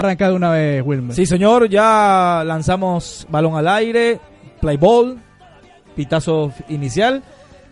Arranca de una vez, Wilmer. Sí, señor, ya lanzamos balón al aire, play ball, pitazo inicial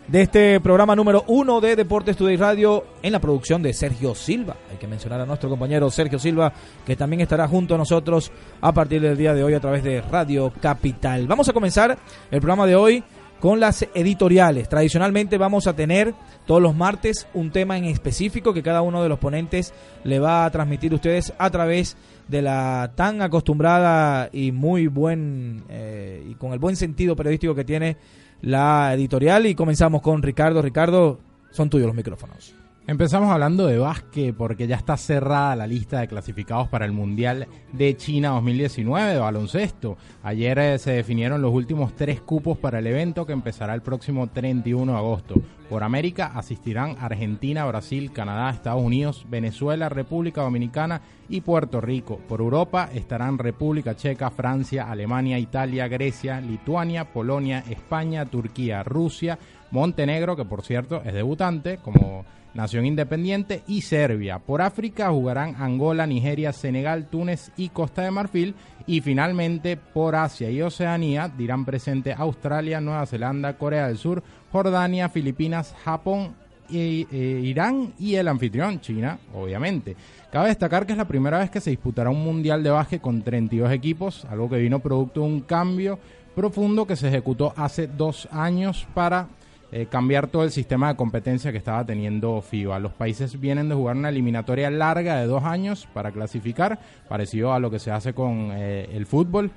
de este programa número uno de Deportes Today Radio en la producción de Sergio Silva. Hay que mencionar a nuestro compañero Sergio Silva, que también estará junto a nosotros a partir del día de hoy a través de Radio Capital. Vamos a comenzar el programa de hoy con las editoriales. Tradicionalmente vamos a tener todos los martes un tema en específico que cada uno de los ponentes le va a transmitir a ustedes a través de la tan acostumbrada y muy buen eh, y con el buen sentido periodístico que tiene la editorial y comenzamos con Ricardo. Ricardo, son tuyos los micrófonos. Empezamos hablando de básquet porque ya está cerrada la lista de clasificados para el Mundial de China 2019 de baloncesto. Ayer eh, se definieron los últimos tres cupos para el evento que empezará el próximo 31 de agosto. Por América asistirán Argentina, Brasil, Canadá, Estados Unidos, Venezuela, República Dominicana y Puerto Rico. Por Europa estarán República Checa, Francia, Alemania, Italia, Grecia, Lituania, Polonia, España, Turquía, Rusia, Montenegro, que por cierto es debutante como nación independiente, y Serbia. Por África jugarán Angola, Nigeria, Senegal, Túnez y Costa de Marfil. Y finalmente por Asia y Oceanía dirán presente Australia, Nueva Zelanda, Corea del Sur, Jordania, Filipinas, Japón, e, Irán y el anfitrión, China, obviamente. Cabe destacar que es la primera vez que se disputará un mundial de básquet con 32 equipos, algo que vino producto de un cambio profundo que se ejecutó hace dos años para eh, cambiar todo el sistema de competencia que estaba teniendo FIBA. Los países vienen de jugar una eliminatoria larga de dos años para clasificar, parecido a lo que se hace con eh, el fútbol.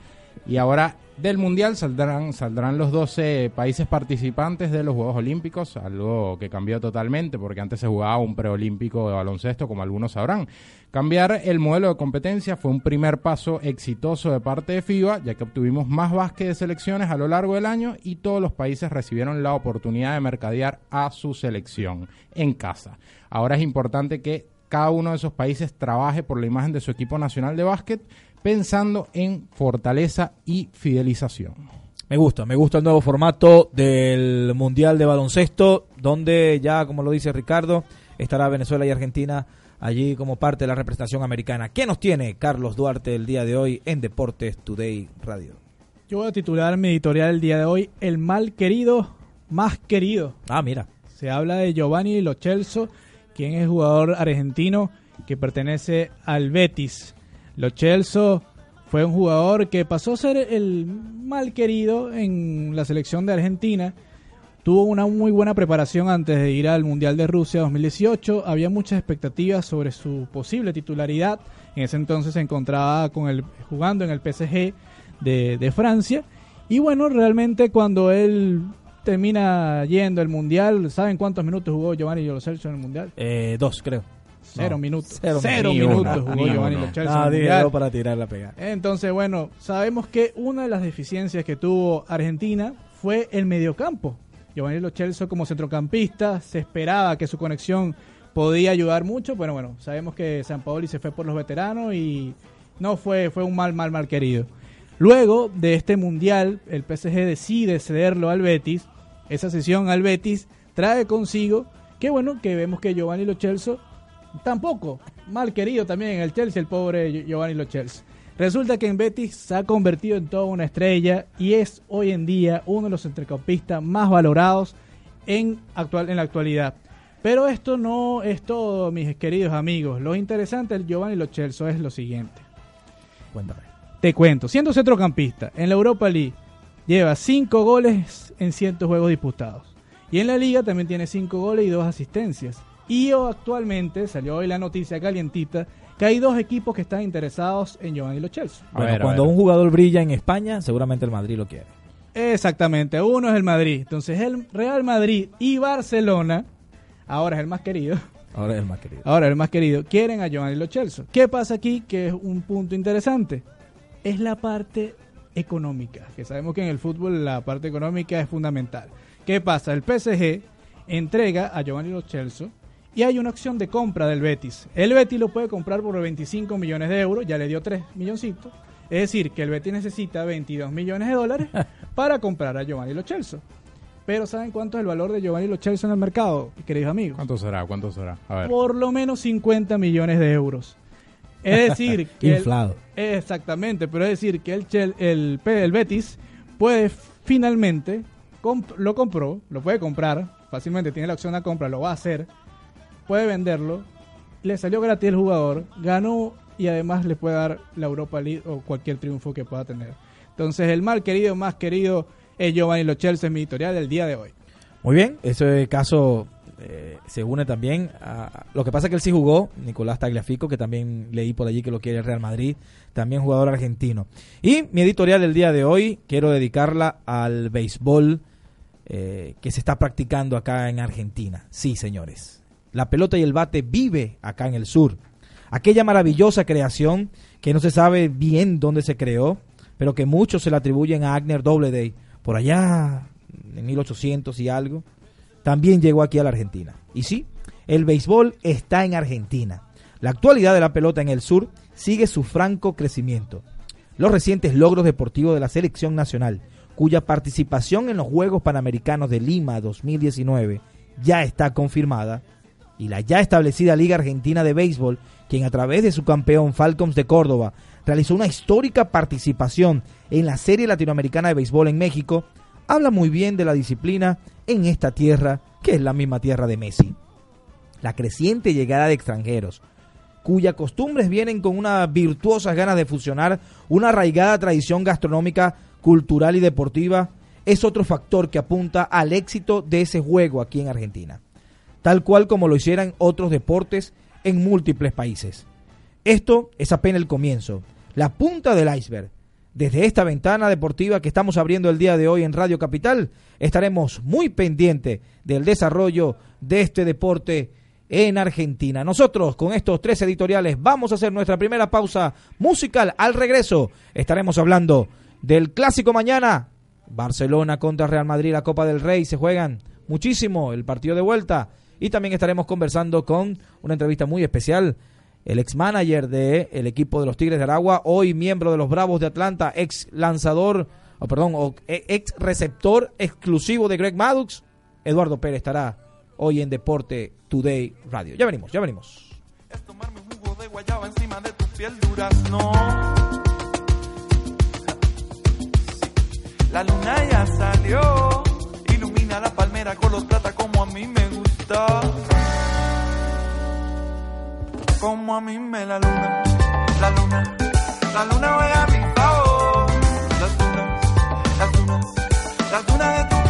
Y ahora del Mundial saldrán, saldrán los 12 países participantes de los Juegos Olímpicos, algo que cambió totalmente porque antes se jugaba un preolímpico de baloncesto, como algunos sabrán. Cambiar el modelo de competencia fue un primer paso exitoso de parte de FIBA, ya que obtuvimos más básquet de selecciones a lo largo del año y todos los países recibieron la oportunidad de mercadear a su selección en casa. Ahora es importante que cada uno de esos países trabaje por la imagen de su equipo nacional de básquet pensando en fortaleza y fidelización. Me gusta, me gusta el nuevo formato del Mundial de Baloncesto, donde ya, como lo dice Ricardo, estará Venezuela y Argentina allí como parte de la representación americana. ¿Qué nos tiene Carlos Duarte el día de hoy en Deportes Today Radio? Yo voy a titular mi editorial el día de hoy, El mal querido, más querido. Ah, mira. Se habla de Giovanni Lochelso, quien es jugador argentino que pertenece al Betis. Lo Chelso fue un jugador que pasó a ser el mal querido en la selección de Argentina. Tuvo una muy buena preparación antes de ir al Mundial de Rusia 2018. Había muchas expectativas sobre su posible titularidad. En ese entonces se encontraba con el, jugando en el PSG de, Francia. Y bueno, realmente cuando él termina yendo al Mundial, ¿saben cuántos minutos jugó Giovanni Lo Celso en el Mundial? Eh, dos, creo. Cero minutos. Cero, minutos jugó Giovanni Lo para tirar la pega. Entonces, bueno, sabemos que una de las deficiencias que tuvo Argentina fue el mediocampo. Giovanni Lo Celso como centrocampista, se esperaba que su conexión podía ayudar mucho, pero bueno, sabemos que San Paoli se fue por los veteranos y no fue, fue un mal, mal, mal querido. Luego de este mundial, el PSG decide cederlo al Betis. Esa sesión al Betis trae consigo que bueno, que vemos que Giovanni Lo Celso tampoco mal querido también en el Chelsea, el pobre Giovanni Lo Chelsea. Resulta que en Betis se ha convertido en toda una estrella y es hoy en día uno de los centrocampistas más valorados en, actual, en la actualidad. Pero esto no es todo, mis queridos amigos. Lo interesante del Giovanni Lo Chelsea es lo siguiente. Cuéntame. Te cuento, siendo centrocampista en la Europa League, lleva 5 goles en 100 juegos disputados. Y en la liga también tiene 5 goles y 2 asistencias. Y actualmente salió hoy la noticia calientita que hay dos equipos que están interesados en Giovanni Lo Chelsea. Bueno, cuando un jugador brilla en España, seguramente el Madrid lo quiere. Exactamente, uno es el Madrid. Entonces el Real Madrid y Barcelona, ahora es el más querido, Ahora es el más querido. ahora el más querido, quieren a Giovanni Lo Celso. ¿Qué pasa aquí? Que es un punto interesante. Es la parte económica, que sabemos que en el fútbol la parte económica es fundamental. ¿Qué pasa? El PSG entrega a Giovanni Lo Celso y hay una opción de compra del Betis. El Betis lo puede comprar por 25 millones de euros, ya le dio 3 milloncitos. Es decir, que el Betis necesita 22 millones de dólares para comprar a Giovanni Lo Celso. Pero ¿saben cuánto es el valor de Giovanni Lo Celso en el mercado, queridos amigos? ¿Cuánto será? ¿Cuánto será? A ver. Por lo menos 50 millones de euros. Es decir, que el- Inflado. exactamente, pero es decir que el, Chel- el, P- el Betis puede finalmente, comp- lo compró, lo puede comprar, fácilmente tiene la opción de compra, lo va a hacer, puede venderlo, le salió gratis el jugador, ganó y además le puede dar la Europa League o cualquier triunfo que pueda tener. Entonces el mal querido, más querido es Giovanni Lo en mi editorial del día de hoy. Muy bien, ese caso eh, se une también a... Lo que pasa es que él sí jugó, Nicolás Tagliafico, que también leí por allí que lo quiere el Real Madrid, también jugador argentino. Y mi editorial del día de hoy quiero dedicarla al béisbol eh, que se está practicando acá en Argentina. Sí, señores. La pelota y el bate vive acá en el sur. Aquella maravillosa creación que no se sabe bien dónde se creó, pero que muchos se la atribuyen a Agner Doubleday, por allá en 1800 y algo, también llegó aquí a la Argentina. Y sí, el béisbol está en Argentina. La actualidad de la pelota en el sur sigue su franco crecimiento. Los recientes logros deportivos de la selección nacional, cuya participación en los Juegos Panamericanos de Lima 2019 ya está confirmada, y la ya establecida Liga Argentina de Béisbol, quien a través de su campeón Falcons de Córdoba realizó una histórica participación en la Serie Latinoamericana de Béisbol en México, habla muy bien de la disciplina en esta tierra, que es la misma tierra de Messi. La creciente llegada de extranjeros, cuyas costumbres vienen con unas virtuosas ganas de fusionar una arraigada tradición gastronómica, cultural y deportiva, es otro factor que apunta al éxito de ese juego aquí en Argentina, tal cual como lo hicieran otros deportes en múltiples países. Esto es apenas el comienzo, la punta del iceberg. Desde esta ventana deportiva que estamos abriendo el día de hoy en Radio Capital, estaremos muy pendientes del desarrollo de este deporte en Argentina. Nosotros con estos tres editoriales vamos a hacer nuestra primera pausa musical. Al regreso estaremos hablando del clásico mañana. Barcelona contra Real Madrid, la Copa del Rey, se juegan muchísimo el partido de vuelta. Y también estaremos conversando con una entrevista muy especial el ex manager del equipo de los Tigres de Aragua, hoy miembro de los Bravos de Atlanta, ex lanzador, o perdón, e- ex receptor exclusivo de Greg Maddux, Eduardo Pérez estará hoy en Deporte Today Radio. Ya venimos, ya venimos. es tomarme un jugo de guayaba encima de tu piel durazno. La luna ya salió, ilumina la palmera a mí me Como a mí me la luna, la luna, la luna juega a mi favor. Las dunas, las dunas, las dunas de tu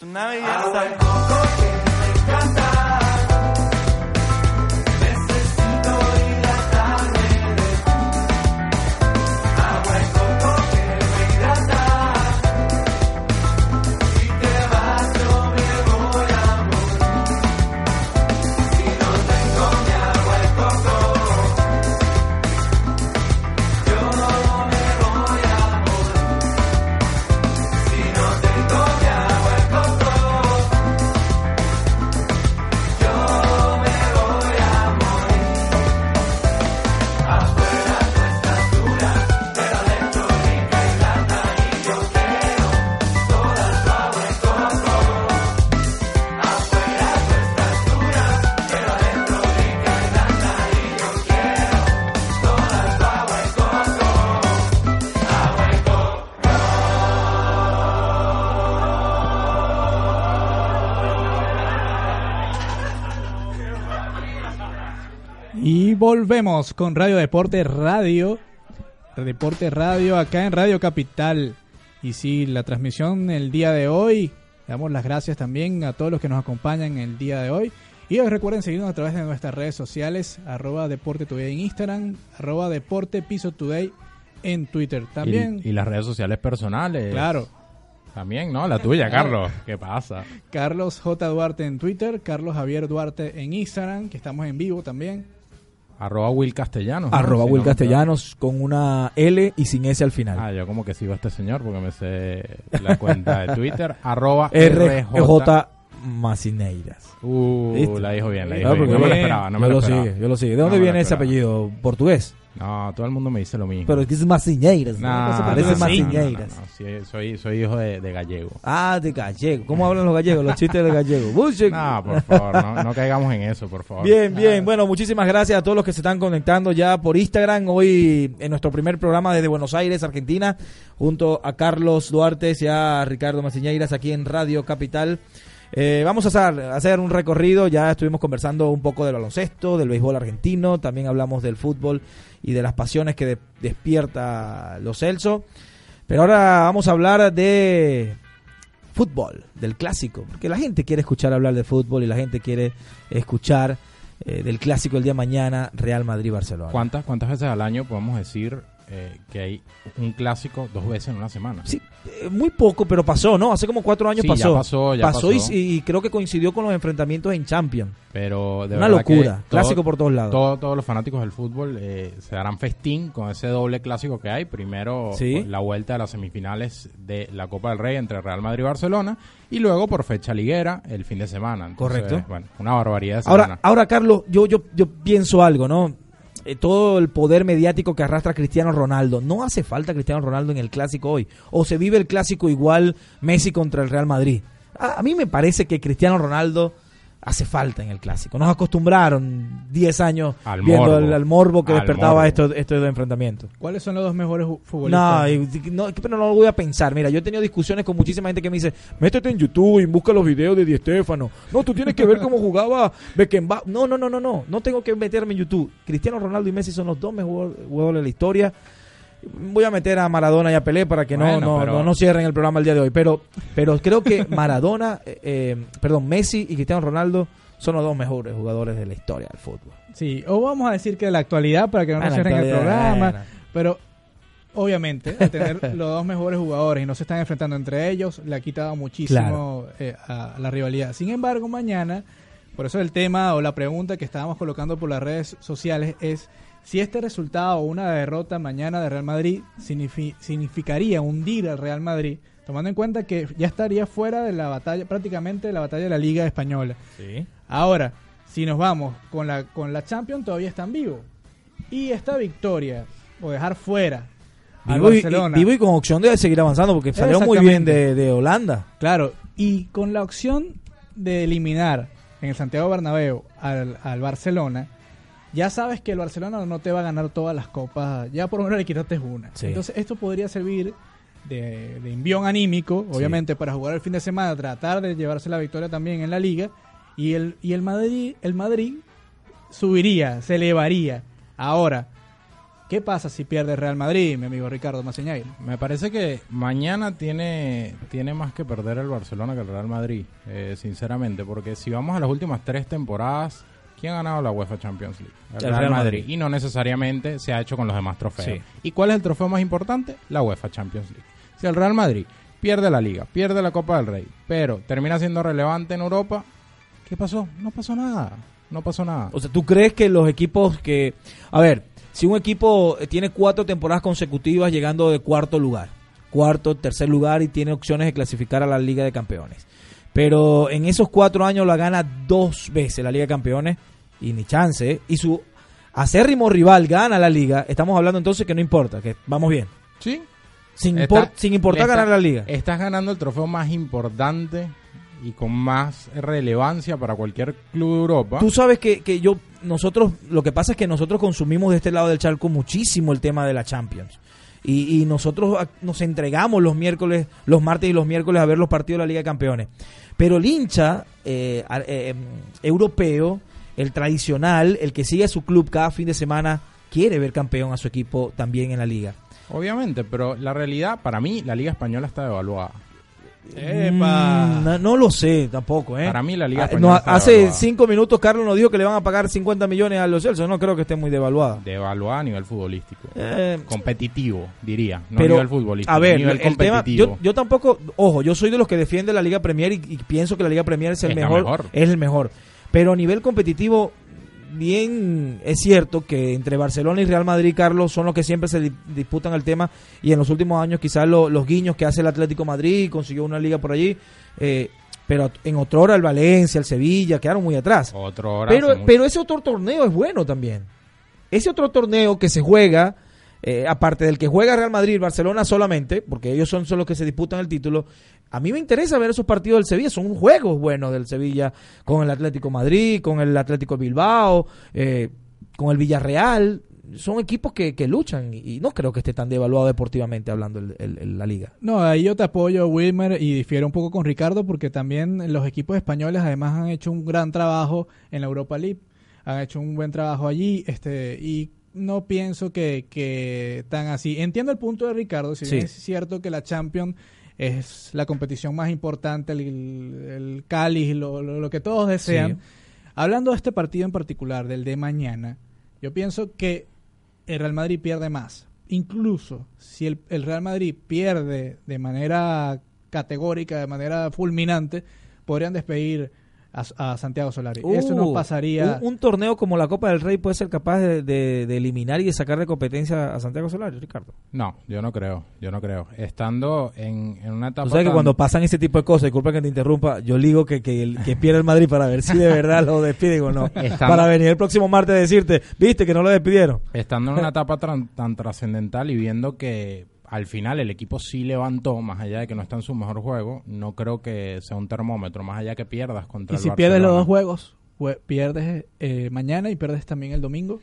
Es una belleza. Ah, bueno. Volvemos con Radio Deporte Radio. Deporte Radio acá en Radio Capital. Y sí, la transmisión el día de hoy. Damos las gracias también a todos los que nos acompañan el día de hoy. Y hoy recuerden seguirnos a través de nuestras redes sociales, arroba Deporte Today en Instagram, arroba Deporte Piso Today en Twitter. También, Y, y las redes sociales personales. claro, También, ¿no? La tuya, Carlos. ¿Qué pasa? Carlos J. Duarte en Twitter, Carlos Javier Duarte en Instagram, que estamos en vivo también. Arroba Will Castellanos. ¿no? Arroba Si Will no Castellanos con una L y sin S al final. Ah, yo como que sigo a este señor porque me sé la cuenta de Twitter. arroba RJ Macineiras. Uh, ¿Viste? la dijo bien, la dijo bien. porque No me lo bien. esperaba, no yo me lo lo sigue, yo lo sigue. ¿De dónde No lo viene ese apellido? ¿Portugués? No, todo el mundo me dice lo mismo. Pero es que es Macineiras. ¿no? No, Se parece no, no. Sí, soy, soy hijo de, de gallego. Ah, de gallego. ¿Cómo hablan los gallegos? Los chistes de gallegos. Bullshit. No, por favor, no, no caigamos en eso, por favor. Bien, bien. Bueno, muchísimas gracias a todos los que se están conectando ya por Instagram. Hoy en nuestro primer programa desde Buenos Aires, Argentina, junto a Carlos Duarte y a Ricardo Maciñeiras aquí en Radio Capital. Eh, vamos a hacer, a hacer un recorrido. Ya estuvimos conversando un poco del baloncesto, del béisbol argentino. También hablamos del fútbol y de las pasiones que de- despierta los Celso. Pero ahora vamos a hablar de fútbol, del clásico, porque la gente quiere escuchar hablar de fútbol y la gente quiere escuchar eh, del clásico el día de mañana Real Madrid-Barcelona. ¿Cuántas, ¿Cuántas veces al año podemos decir eh, que hay un clásico dos veces en una semana? Sí, eh, muy poco, pero pasó, ¿no? Hace como cuatro años Sí, ya pasó. pasó, ya pasó. y, y creo que coincidió con los enfrentamientos en Champions. Pero de Una verdad que locura, todo- clásico por todos lados. todo- todos los fanáticos del fútbol eh, se darán festín con ese doble clásico que hay. Primero Sí. la vuelta de las semifinales de la Copa del Rey entre Real Madrid y Barcelona y luego por fecha liguera el fin de semana. Entonces, Correcto. Bueno, una barbaridad de Ahora, semana. ahora Carlos, yo, yo, yo pienso algo, ¿no? Eh, todo el poder mediático que arrastra Cristiano Ronaldo. No hace falta Cristiano Ronaldo en el clásico hoy. O se vive el clásico igual Messi contra el Real Madrid. A, a mí me parece que Cristiano Ronaldo hace falta en el clásico. Nos acostumbraron 10 años Al viendo morbo. el, al morbo que Al despertaba morbo. estos, estos enfrentamientos. ¿Cuáles son los dos mejores No, futbolistas? y- no, pero no lo voy a pensar. Mira, yo he tenido discusiones con muchísima gente que me dice, métete en YouTube y busca los videos de Di Stéfano. No, tú tienes que ver cómo jugaba Beckenbauer. No, no, no, no, no. No tengo que meterme en YouTube. Cristiano Ronaldo y Messi son los dos mejores jugadores de la historia. Voy a meter a Maradona y a Pelé para que no, Bueno, no, pero- no, no cierren el programa el día de hoy. Pero, pero creo que Maradona, eh, eh, perdón, Messi y Cristiano Ronaldo son los dos mejores jugadores de la historia del fútbol. Sí, o vamos a decir que de la actualidad para que no Ah, nos cierren el programa. Pero obviamente, al tener los dos mejores jugadores y no se están enfrentando entre ellos, le ha quitado muchísimo eh, a la rivalidad. Sin embargo, mañana, por eso el tema o la pregunta que estábamos colocando por las redes sociales es si este resultado o una derrota mañana de Real Madrid signifi- significaría hundir al Real Madrid, tomando en cuenta que ya estaría fuera de la batalla, prácticamente de la batalla de la Liga Española. Sí. Ahora, si nos vamos con la, con la Champions, todavía están vivos. Y esta victoria, o dejar fuera al Vivo y, Barcelona. y- vivo y con opción de seguir avanzando porque salió muy bien de, de Holanda. Claro, y con la opción de eliminar en el Santiago Bernabéu al, al Barcelona, ya sabes que el Barcelona no te va a ganar todas las copas, ya por lo menos le quitaste una. Sí. Entonces esto podría servir de, de envión anímico, obviamente para jugar el fin de semana, tratar de llevarse la victoria también en la liga, y el, y el Madrid, el Madrid subiría, se elevaría. Ahora, ¿qué pasa si pierde Real Madrid, mi amigo Ricardo Maceñair? Me parece que mañana tiene, tiene más que perder el Barcelona que el Real Madrid, eh, sinceramente, porque si vamos a las últimas tres temporadas, ¿quién ha ganado la UEFA Champions League? El, Real, Real Madrid. Madrid. Y no necesariamente se ha hecho con los demás trofeos. Sí. ¿Y cuál es el trofeo más importante? La UEFA Champions League. Si el Real Madrid pierde la Liga, pierde la Copa del Rey, pero termina siendo relevante en Europa, ¿qué pasó? No pasó nada. No pasó nada. O sea, ¿tú crees que los equipos que... A ver, si un equipo tiene cuatro temporadas consecutivas llegando de cuarto lugar, cuarto, tercer lugar y tiene opciones de clasificar a la Liga de Campeones, pero en esos cuatro años la gana dos veces la Liga de Campeones y ni chance, ¿eh? y su acérrimo rival gana la Liga, estamos hablando entonces que no importa, que vamos bien. Sí, Sin, Está- impor- sin importar está- ganar la Liga. Estás ganando el trofeo más importante y con más relevancia para cualquier club de Europa. Tú sabes que, que yo, nosotros, lo que pasa es que nosotros consumimos de este lado del charco muchísimo el tema de la Champions. Y, y nosotros nos entregamos los miércoles, los martes y los miércoles a ver los partidos de la Liga de Campeones. Pero el hincha eh, eh, em, europeo el tradicional, el que sigue a su club cada fin de semana, quiere ver campeón a su equipo también en la liga. Obviamente, pero la realidad, para mí, la Liga Española está devaluada. ¡Epa! Mm, no, no lo sé tampoco, ¿eh? Para mí la Liga Ah, Española no, está hace devaluada. cinco minutos Carlos nos dijo que le van a pagar 50 millones a los Celso. No creo que esté muy devaluada. Devaluada a nivel futbolístico. Eh, Competitivo, diría. No pero a nivel futbolístico. a ver, a nivel el tema, competitivo. yo, yo tampoco, ojo, yo soy de los que defiende la Liga Premier y, y pienso que la Liga Premier es el Es la mejor, mejor. es el mejor. Pero a nivel competitivo, bien es cierto que entre Barcelona y Real Madrid, Carlos, son los que siempre se di- disputan el tema y en los últimos años quizás lo- los guiños que hace el Atlético Madrid, consiguió una liga por allí, eh, pero en otra hora el Valencia, el Sevilla, quedaron muy atrás. Otro hora Pero, pero ese otro torneo es bueno también. Ese otro torneo que se juega, eh, aparte del que juega Real Madrid Barcelona solamente, porque ellos son, son los que se disputan el título, a mí me interesa ver esos partidos del Sevilla. Son juegos buenos del Sevilla con el Atlético Madrid, con el Atlético Bilbao, eh, con el Villarreal. Son equipos que, que luchan y, no creo que esté tan devaluado deportivamente hablando el- la liga. No, ahí yo te apoyo, Wilmer, y difiero un poco con Ricardo porque también los equipos españoles además han hecho un gran trabajo en la Europa League. Han hecho un buen trabajo allí este y no pienso que, que tan así. Entiendo el punto de Ricardo, si bien es cierto que la Champions es la competición más importante, el, el cáliz, lo, lo- lo que todos desean. Hablando de este partido en particular, del de mañana, yo pienso que el Real Madrid pierde más. Incluso si el, el Real Madrid pierde de manera categórica, de manera fulminante, podrían despedir a, a Santiago Solari. Eso no Uh, pasaría. Un, un torneo como la Copa del Rey puede ser capaz de, de- de eliminar y de sacar de competencia a Santiago Solari, Ricardo. No, yo no creo. Yo no creo. Estando en, en una etapa. Tú sabes que tan- cuando pasan ese tipo de cosas, disculpa que te interrumpa, yo digo que, que, el, que pierda el Madrid para ver si de verdad lo despiden o no. Estando- Para venir el próximo martes a decirte, viste que no lo despidieron. Estando en una etapa tran- tan trascendental y viendo que al final el equipo sí levantó, más allá de que no está en su mejor juego, no creo que sea un termómetro, más allá que pierdas contra y el si pierdes los dos juegos, jue- pierdes eh, mañana y pierdes también el domingo.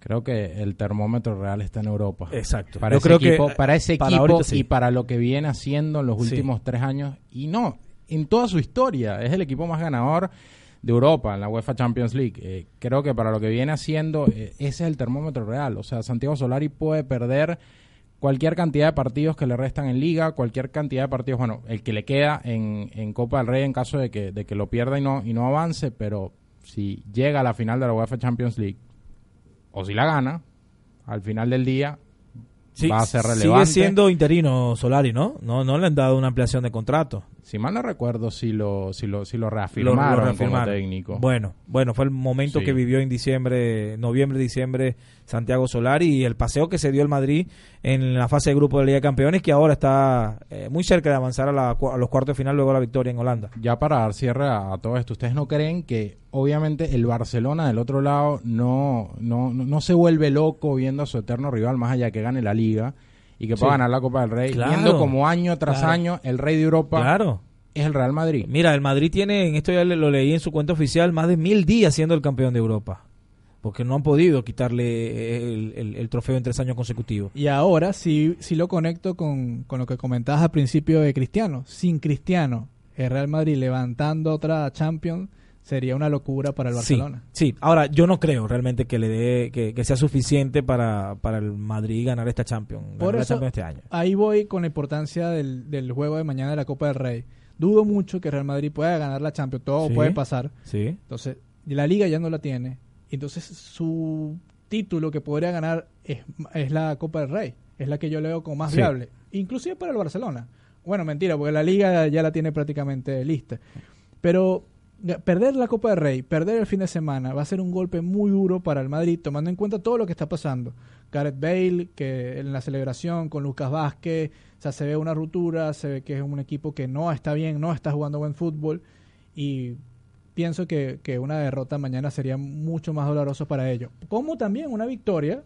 Creo que el termómetro real está en Europa. Exacto. Para Yo ese creo que, equipo, para ese para equipo ahorita sí. y para lo que viene haciendo en los Sí. últimos tres años. Y no, en toda su historia. Es el equipo más ganador de Europa en la UEFA Champions League. Eh, creo que para lo que viene haciendo, eh, ese es el termómetro real. O sea, Santiago Solari puede perder cualquier cantidad de partidos que le restan en liga, cualquier cantidad de partidos, bueno, el que le queda en, en Copa del Rey en caso de que, de que lo pierda y no, y no avance, pero si llega a la final de la UEFA Champions League, o si la gana, al final del día Sí, va a ser Sigue relevante. siendo interino Solari, ¿no? ¿no? No le han dado una ampliación de contrato. Si mal no recuerdo si lo, si lo, si lo Lo- reafirmaron, lo reafirmaron. como técnico. Bueno, bueno, fue el momento Sí. que vivió en diciembre, noviembre, diciembre, Santiago Solari y el paseo que se dio el Madrid en la fase de grupo de Liga de Campeones, que ahora está eh, muy cerca de avanzar a, la a los cuartos de final luego de la victoria en Holanda. Ya para dar cierre a, a todo esto, ¿ustedes no creen que obviamente el Barcelona del otro lado no, no, no, no se vuelve loco viendo a su eterno rival más allá que gane la liga y que pueda Sí. ganar la Copa del Rey, Claro. viendo como año tras Claro. año el rey de Europa Claro. es el Real Madrid? Mira, el Madrid tiene, en esto ya le- lo leí en su cuenta oficial, más de mil días siendo el campeón de Europa. Porque no han podido quitarle el, el- el trofeo en tres años consecutivos. Y ahora sí, sí lo conecto con, con lo que comentabas al principio de Cristiano. Sin Cristiano, el Real Madrid levantando otra Champions sería una locura para el Barcelona. Sí, sí. Ahora yo no creo realmente que le dé que, que sea suficiente para, para el Madrid ganar esta Champions, ganar Por la eso- Champions este año. Ahí voy con la importancia del, del juego de mañana de la Copa del Rey. Dudo mucho que Real Madrid pueda ganar la Champions, todo Sí. puede pasar. Sí. Entonces, la liga ya no la tiene. Entonces, su título que podría ganar es, es la Copa del Rey. Es la que yo le veo como más Sí. viable. Inclusive para el Barcelona. Bueno, mentira, porque la liga ya la tiene prácticamente lista. Pero perder la Copa del Rey, perder el fin de semana, va a ser un golpe muy duro para el Madrid, tomando en cuenta todo lo que está pasando. Gareth Bale, que en la celebración con Lucas Vázquez, o sea, se ve una ruptura, se ve que es un equipo que no está bien, no está jugando buen fútbol. Y pienso que, que una derrota mañana sería mucho más doloroso para ellos. Como también una victoria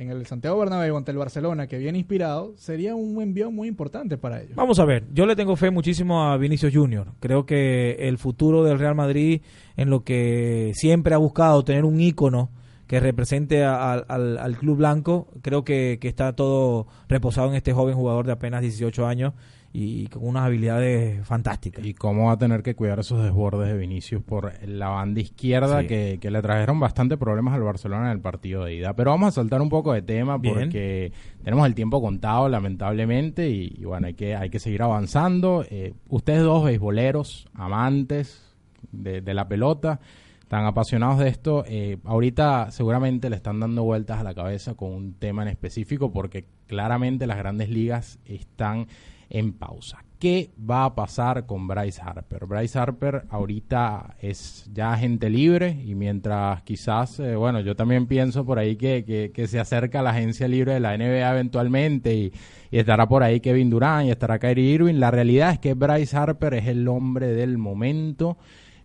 en el Santiago Bernabéu ante el Barcelona, que viene inspirado, sería un envío muy importante para ellos. Vamos a ver, yo le tengo fe muchísimo a Vinicius Junior. Creo que el futuro del Real Madrid, en lo que siempre ha buscado tener un ícono que represente al, al club blanco. Creo que, que está todo reposado en este joven jugador de apenas 18 años y con unas habilidades fantásticas. Y cómo va a tener que cuidar esos desbordes de Vinicius por la banda izquierda Sí. que, que le trajeron bastante problemas al Barcelona en el partido de ida. Pero vamos a saltar un poco de tema Bien. porque tenemos el tiempo contado, lamentablemente, y, y bueno, hay que, hay que seguir avanzando. Eh, ustedes dos, beisboleros, amantes de, de la pelota, tan apasionados de esto, eh, ahorita seguramente le están dando vueltas a la cabeza con un tema en específico porque claramente las grandes ligas están en pausa. ¿Qué va a pasar con Bryce Harper? Bryce Harper ahorita es ya agente libre y mientras quizás, eh, bueno, yo también pienso por ahí que, que, se acerca la agencia libre de la NBA eventualmente y, y estará por ahí Kevin Durant y estará Kyrie Irving. La realidad es que Bryce Harper es el hombre del momento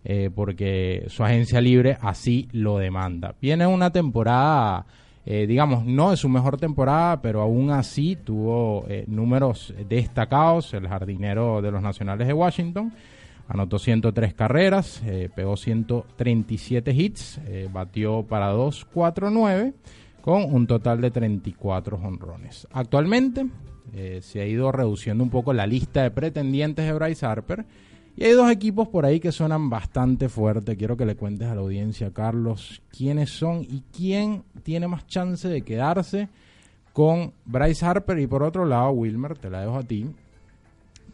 eh, porque su agencia libre así lo demanda. Viene una temporada, eh, digamos, no es su mejor temporada, pero aún así tuvo eh, números destacados. El jardinero de los Nacionales de Washington anotó 103 carreras, eh, pegó 137 hits, eh, batió para 2.49 con un total de 34 honrones. Actualmente se ha ido reduciendo un poco la lista de pretendientes de Bryce Harper. Y hay dos equipos por ahí que suenan bastante fuerte. Quiero que le cuentes a la audiencia, Carlos, quiénes son y quién tiene más chance de quedarse con Bryce Harper. Y por otro lado, Wilmer, te la dejo a ti.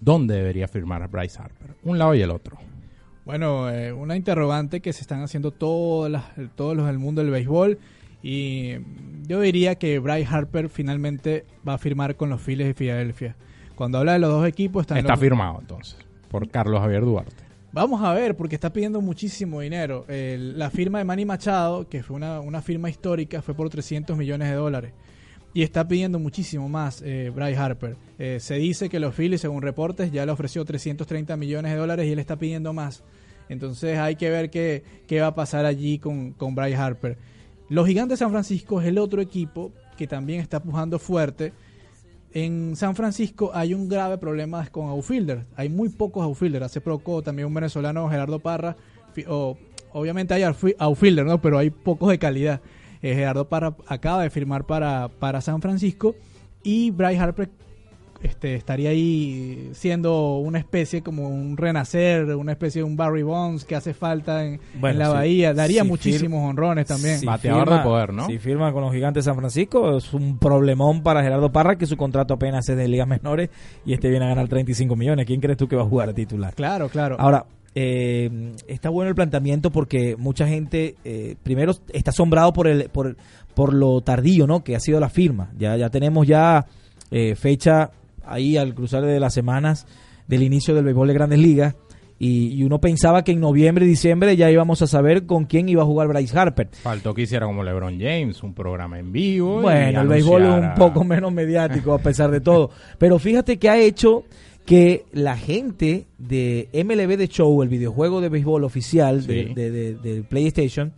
¿Dónde debería firmar Bryce Harper? Un lado y el otro. Bueno, eh, una interrogante que se están haciendo todas las- todos los del mundo del béisbol. Y yo diría que Bryce Harper finalmente va a firmar con los Phillies de Filadelfia. Cuando habla de los dos equipos, están Está los- firmado entonces por Carlos Javier Duarte. Vamos a ver, porque está pidiendo muchísimo dinero. La firma de Manny Machado, que fue una, una firma histórica, fue por 300 millones de dólares. Y está pidiendo muchísimo más eh, Bryce Harper. Eh, se dice que los Phillies, según reportes, ya le ofreció 330 millones de dólares y él está pidiendo más. Entonces hay que ver qué, qué va a pasar allí con, con Bryce Harper. Los Gigantes de San Francisco es el otro equipo que también está pujando fuerte. En San Francisco hay un grave problema con outfielders. Hay muy pocos outfielders. Hace poco también un venezolano, Gerardo Parra. o- obviamente hay outfi- outfielders, ¿no? Pero hay pocos de calidad. Eh, Gerardo Parra acaba de firmar para, para San Francisco. Y Bryce Harper este, estaría ahí siendo una especie como un renacer, una especie de un Barry Bonds que hace falta en, Bueno, en la. Bahía. Daría muchísimos honrones también. Si Bateador de poder, ¿no? Si firma con los gigantes de San Francisco, es un problemón para Gerardo Parra, que su contrato apenas es de ligas menores y este viene a ganar 35 millones. ¿Quién crees tú que va a jugar a titular? Claro, claro. Ahora, eh, está bueno el planteamiento porque mucha gente, eh, primero, está asombrado por el por, por lo tardío, ¿no? Que ha sido la firma. Ya, ya tenemos ya eh, fecha ahí al cruzar de las semanas del inicio del béisbol de Grandes Ligas. Y, y uno pensaba que en noviembre y diciembre ya íbamos a saber con quién iba a jugar Bryce Harper. Faltó que hiciera como LeBron James, un programa en vivo. Bueno, el béisbol es un poco menos mediático a pesar de todo. Pero fíjate que ha hecho que la gente de MLB The Show, el videojuego de béisbol oficial Sí. de, de- de- de PlayStation,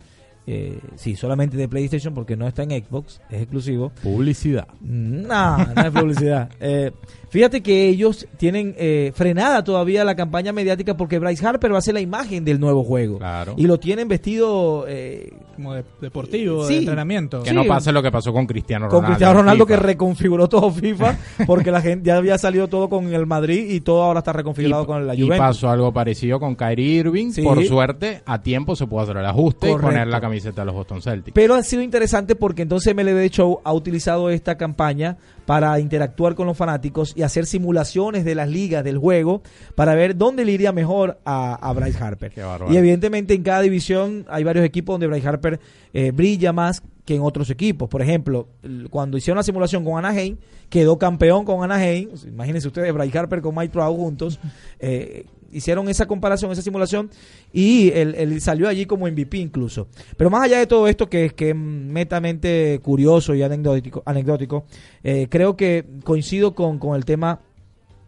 eh, sí, solamente de PlayStation porque no está en Xbox, es exclusivo. Publicidad. No, no es publicidad. Eh, fíjate que ellos tienen eh, frenada todavía la campaña mediática porque Bryce Harper va a ser la imagen del nuevo juego. Claro. Y lo tienen vestido eh, como de- deportivo, Sí. de entrenamiento. Que Sí. no pase lo que pasó con Cristiano Ronaldo. con Cristiano Ronaldo que FIFA. reconfiguró todo FIFA porque la gente ya había salido todo con el Madrid y todo ahora está reconfigurado y, con la y Juventus. pasó algo parecido con Kyrie Irving. Sí. Por suerte, a tiempo se pudo hacer el ajuste Correcto. y poner la camiseta de los Boston Celtics. Pero ha sido interesante porque entonces MLB Show ha utilizado esta campaña para interactuar con los fanáticos y hacer simulaciones de las ligas del juego para ver dónde le iría mejor a, a Bryce Harper. Y evidentemente en cada división hay varios equipos donde Bryce Harper eh, brilla más que en otros equipos. Por ejemplo, cuando hicieron la simulación con Anaheim, quedó campeón con Anaheim. Imagínense ustedes, Bryce Harper con Mike Trout juntos. eh, hicieron esa comparación, esa simulación, y él, salió allí como MVP incluso. Pero más allá de todo esto, que es que es netamente curioso y anecdótico, anecdótico eh, creo que coincido con, con el tema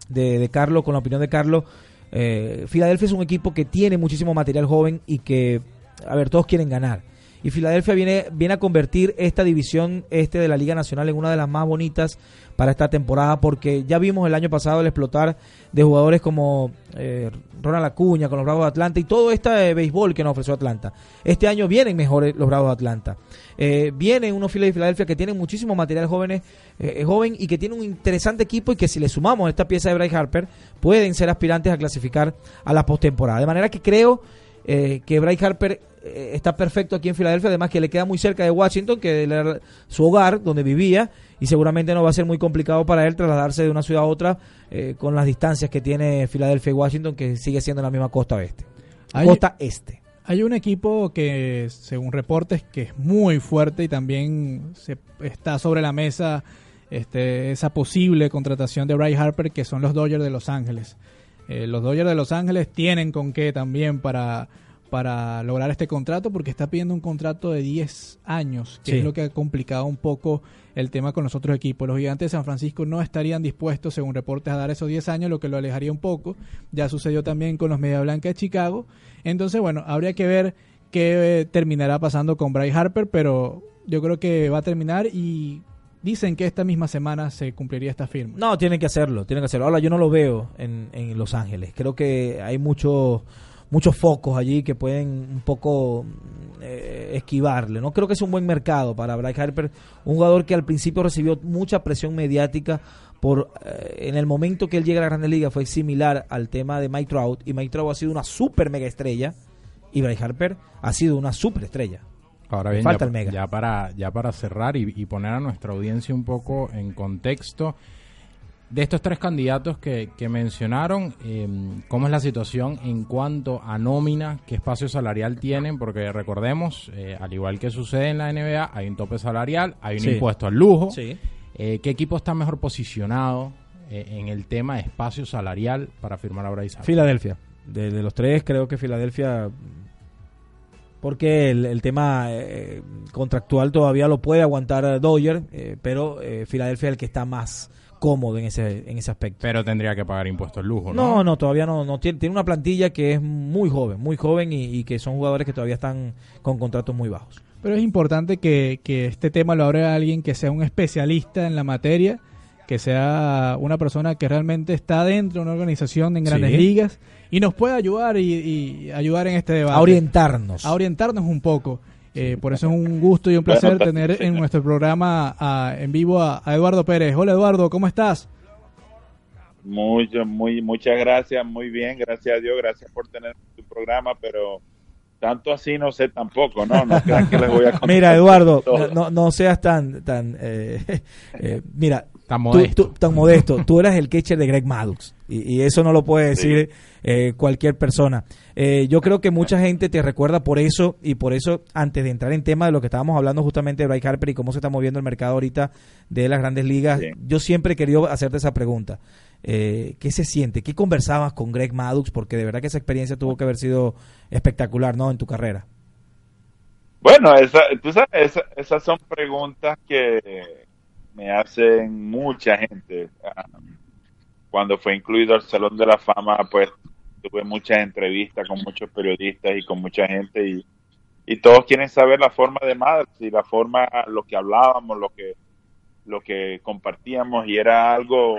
de, de Carlos, con la opinión de Carlos. Eh, Filadelfia es un equipo que tiene muchísimo material joven y que, a ver, todos quieren ganar. Y Filadelfia viene, viene a convertir esta división este de la Liga Nacional en una de las más bonitas para esta temporada porque ya vimos el año pasado el explotar de jugadores como eh, Ronald Acuña con los Bravos de Atlanta y todo este eh, béisbol que nos ofreció Atlanta. Este año vienen mejores los Bravos de Atlanta. Eh, vienen unos Phillies de Filadelfia que tienen muchísimo material jóvenes, eh, joven y que tienen un interesante equipo y que si le sumamos esta pieza de Bryce Harper pueden ser aspirantes a clasificar a la postemporada. De manera que creo eh, que Bryce Harper eh, está perfecto aquí en Filadelfia, además que le queda muy cerca de Washington, que era su hogar, donde vivía, y seguramente no va a ser muy complicado para él trasladarse de una ciudad a otra eh, con las distancias que tiene Filadelfia y Washington, que sigue siendo la misma costa oeste. Hay- Costa este. Hay un equipo que, según reportes, que es muy fuerte y también se, está sobre la mesa este, esa posible contratación de Bryce Harper, que son los Dodgers de Los Ángeles. Eh, los Dodgers de Los Ángeles tienen con qué también para, para lograr este contrato, porque está pidiendo un contrato de 10 años, que Sí. es lo que ha complicado un poco el tema con los otros equipos. Los gigantes de San Francisco no estarían dispuestos, según reportes, a dar esos 10 años, lo que lo alejaría un poco. Ya sucedió también con los Media Blanca de Chicago. Entonces, bueno, habría que ver qué eh, terminará pasando con Bryce Harper, pero yo creo que va a terminar y dicen que esta misma semana se cumpliría esta firma. No, tienen que hacerlo, tienen que hacerlo. Ahora yo no lo veo en, en Los Ángeles. Creo que hay muchos muchos focos allí que pueden un poco eh, esquivarle. No creo que sea un buen mercado para Bryce Harper, un jugador que al principio recibió mucha presión mediática por eh, en el momento que él llega a la Grandes Ligas fue similar al tema de Mike Trout y Mike Trout ha sido una super mega estrella y Bryce Harper ha sido una super estrella. Ahora bien, Falta ya, el mega. ya para, ya para cerrar y, y poner a nuestra audiencia un poco en contexto, de estos tres candidatos que, que mencionaron, eh, ¿cómo es la situación en cuanto a nómina? ¿Qué espacio salarial tienen? Porque recordemos, eh, al igual que sucede en la NBA, hay un tope salarial, hay un Sí. impuesto al lujo. Sí. Eh, ¿Qué equipo está mejor posicionado eh, en el tema de espacio salarial para firmar a Bryce? Filadelfia. De, de los tres, creo que Filadelfia. Porque el, el tema eh, contractual todavía lo puede aguantar Dodger, pero Filadelfia es el que está más cómodo en ese, en ese aspecto. Pero tendría que pagar impuestos lujo, ¿no? No, no, todavía no, no tiene, tiene una plantilla que es muy joven, muy joven y, y que son jugadores que todavía están con contratos muy bajos. Pero es importante que, que este tema lo abra alguien que sea un especialista en la materia, que sea una persona que realmente está dentro de una organización en grandes Sí. ligas y nos pueda ayudar y, y ayudar en este debate. A orientarnos. a orientarnos un poco. Eh, por eso es un gusto y un placer Bueno, tener en nuestro programa a- en vivo a, a Eduardo Pérez. Hola Eduardo, ¿cómo estás? Mucho, muy, muchas gracias, muy bien, gracias a Dios, gracias por tener tu programa, pero tanto así no sé tampoco, ¿no? No crean que les voy a contar Mira, Eduardo, todo. no, no seas tan... tan eh, eh, mira, Tan modesto. tú- tan modesto. Tú eras el catcher de Greg Maddux. Y, y eso no lo puede decir eh, cualquier persona. Eh, yo creo que mucha gente te recuerda por eso. Y por eso, antes de entrar en tema de lo que estábamos hablando justamente de Bryce Harper y cómo se está moviendo el mercado ahorita de las grandes ligas, Sí. yo siempre he querido hacerte esa pregunta. Eh, ¿Qué se siente? ¿Qué conversabas con Greg Maddux? Porque de verdad que esa experiencia tuvo que haber sido espectacular, ¿no? En tu carrera. Bueno, esa, tú sabes, esa- esas son preguntas que me hacen mucha gente. Ah, Cuando fue incluido al Salón de la Fama, pues tuve muchas entrevistas con muchos periodistas y con mucha gente y, y todos quieren saber la forma de Maddox y la forma, lo que hablábamos, lo que, lo que compartíamos y era algo,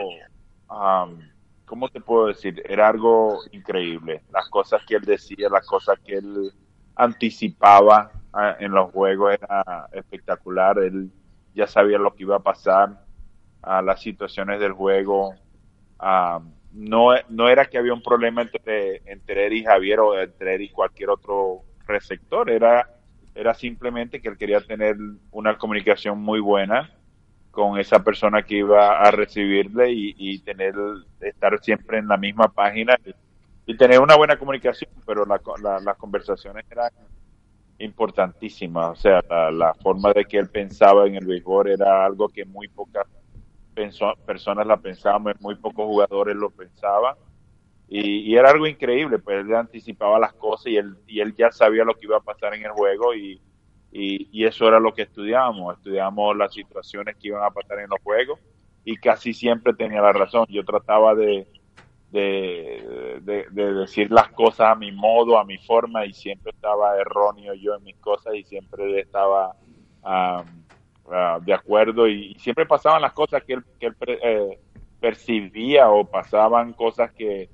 am, ¿cómo te puedo decir? Era algo increíble. Las cosas que él decía, las cosas que él anticipaba ah, en los juegos era espectacular. Él ya sabía lo que iba a pasar, a las situaciones del juego. Ah, no, no era que había un problema entre, entre él y Javier o entre él y cualquier otro receptor, era, era simplemente que él quería tener una comunicación muy buena con esa persona que iba a recibirle y, y tener estar siempre en la misma página y, tener una buena comunicación, pero la, la- las conversaciones eran importantísimas, o sea, la, forma de que él pensaba en el béisbol era algo que muy pocas personas la pensaban, muy pocos jugadores lo pensaban y, era algo increíble, pues él anticipaba las cosas y él, y él ya sabía lo que iba a pasar en el juego y, y, eso era lo que estudiábamos, estudiamos las situaciones que iban a pasar en los juegos y casi siempre tenía la razón. Yo trataba de, de, de- de decir las cosas a mi modo, a mi forma, y siempre estaba erróneo yo en mis cosas y siempre estaba ah, ah, de acuerdo y, siempre pasaban las cosas que él, que él eh, percibía o pasaban cosas que,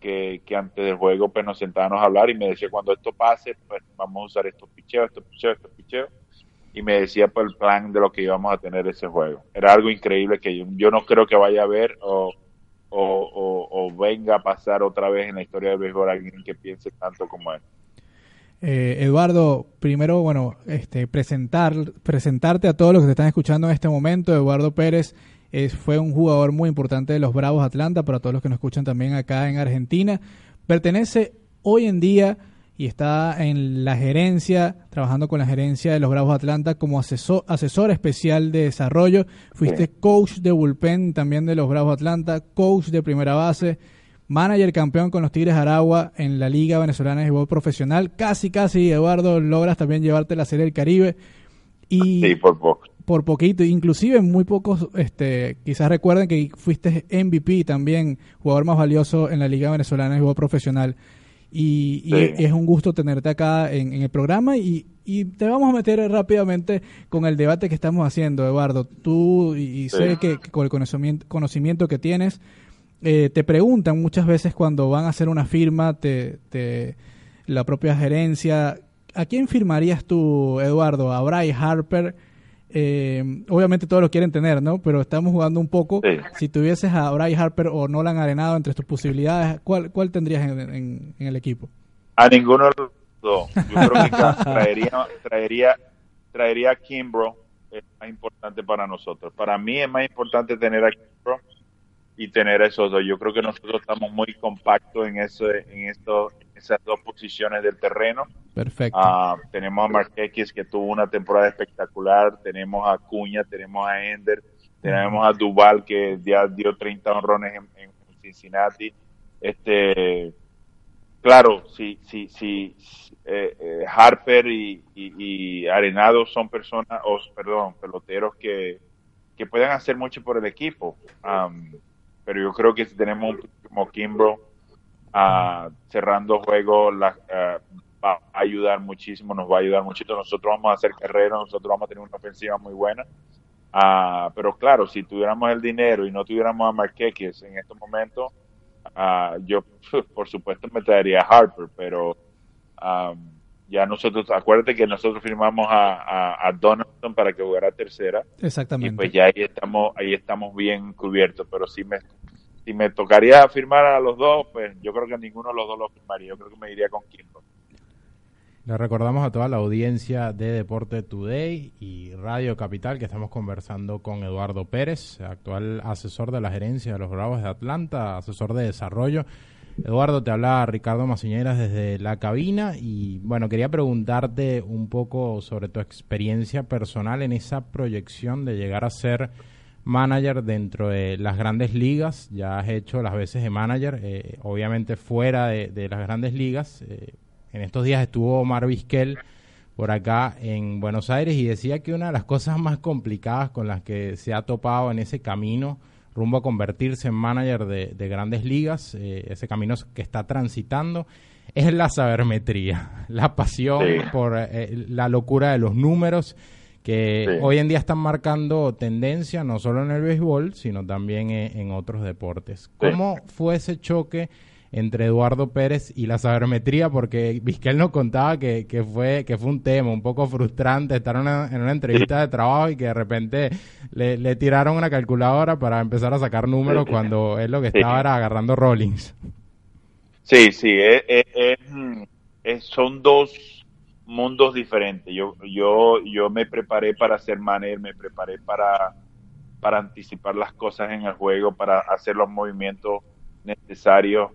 que, antes del juego pues nos sentábamos a hablar y me decía cuando esto pase pues vamos a usar estos picheos, estos picheos, estos picheos y me decía pues el plan de lo que íbamos a tener ese juego. Era algo increíble que yo, yo no creo que vaya a ver o, o, o- o venga a pasar otra vez en la historia del béisbol alguien que piense tanto como él. Eh, Eduardo, primero, bueno, este, presentar, presentarte a todos los que te están escuchando en este momento. Eduardo Pérez es, fue un jugador muy importante de los Bravos Atlanta, para todos los que nos escuchan también acá en Argentina. Pertenece hoy en día y está en la gerencia, trabajando con la gerencia de los Bravos Atlanta como asesor, asesor especial de desarrollo. Fuiste coach de bullpen también de los Bravos Atlanta, coach de primera base, manager campeón con los Tigres Aragua en la Liga Venezolana de Béisbol Profesional. Casi, casi, Eduardo, logras también llevarte la Serie del Caribe. Y Sí, por poco. por poquito, inclusive muy pocos, este, quizás recuerden que fuiste MVP también, jugador más valioso en la Liga Venezolana de Béisbol Profesional. Y, es un gusto tenerte acá en, en el programa y, y te vamos a meter rápidamente con el debate que estamos haciendo, Eduardo. Tú, y, sé que, que con el conocimiento, conocimiento que tienes, eh, te preguntan muchas veces cuando van a hacer una firma, te, te- la propia gerencia, ¿a quién firmarías tú, Eduardo? ¿A Bryce Harper? Eh, obviamente todos lo quieren tener, ¿no? Pero estamos jugando un poco. Sí. Si tuvieses a Bryce Harper o Nolan Arenado entre tus posibilidades, ¿cuál, cuál tendrías en, en- en el equipo? A ninguno de los dos. Yo creo que traería, traería, traería a Kimbrough, es más importante para nosotros. Para mí es más importante tener a Kimbrough y tener esos dos. Yo creo que nosotros estamos muy compactos en, ese, en, esto, en esas dos posiciones del terreno. Perfecto. Ah, tenemos a Marquez que tuvo una temporada espectacular, tenemos a Cuña, tenemos a Ender, tenemos a Duval que ya dio 30 honrones en, en Cincinnati. Este, claro, si, si, si eh, eh, Harper y, y- y Arenado son personas, o perdón, peloteros que, que pueden hacer mucho por el equipo. Am, pero yo creo que si tenemos un como Kimbrough ah, cerrando juegos, la, ah, va a ayudar muchísimo, nos va a ayudar muchísimo. Nosotros vamos a hacer carrera, nosotros vamos a tener una ofensiva muy buena. Ah, pero claro, si tuviéramos el dinero y no tuviéramos a Marquez en estos momentos, yo por supuesto me traería a Harper, pero ah, ya nosotros, acuérdate que nosotros firmamos a, a, a Donaldson para que jugara tercera y Exactamente. pues ya ahí estamos, ahí estamos bien cubiertos, pero si me si me tocaría firmar a los dos, pues yo creo que ninguno de los dos lo firmaría, yo creo que me iría con Kimbo. Le recordamos a toda la audiencia de Deporte Today y Radio Capital que estamos conversando con Eduardo Pérez, actual asesor de la gerencia de los Bravos de Atlanta, asesor de desarrollo. Eduardo, te habla Ricardo Maciñeras desde la cabina y bueno, quería preguntarte un poco sobre tu experiencia personal en esa proyección de llegar a ser manager dentro de las grandes ligas. Ya has hecho las veces de manager, eh, obviamente fuera de, de las grandes ligas. Eh, en estos días estuvo Omar Vizquel por acá en Buenos Aires y decía que una de las cosas más complicadas con las que se ha topado en ese camino rumbo a convertirse en manager de, de grandes ligas, eh, ese camino que está transitando, es la sabermetría, la pasión Sí. por eh, la locura de los números que Sí. hoy en día están marcando tendencia no solo en el béisbol, sino también en, en otros deportes. ¿Cómo fue ese choque entre Eduardo Pérez y la sabermetría? Porque Vizquel nos contaba que, que fue que fue un tema un poco frustrante estar en una, en una entrevista de trabajo y que de repente le, le tiraron una calculadora para empezar a sacar números cuando él lo que Sí. estaba era agarrando rollings. Sí, sí, es- es- es, es- son dos mundos diferentes. Yo, yo, yo me preparé para ser manager, me preparé para, para anticipar las cosas en el juego, para hacer los movimientos necesarios.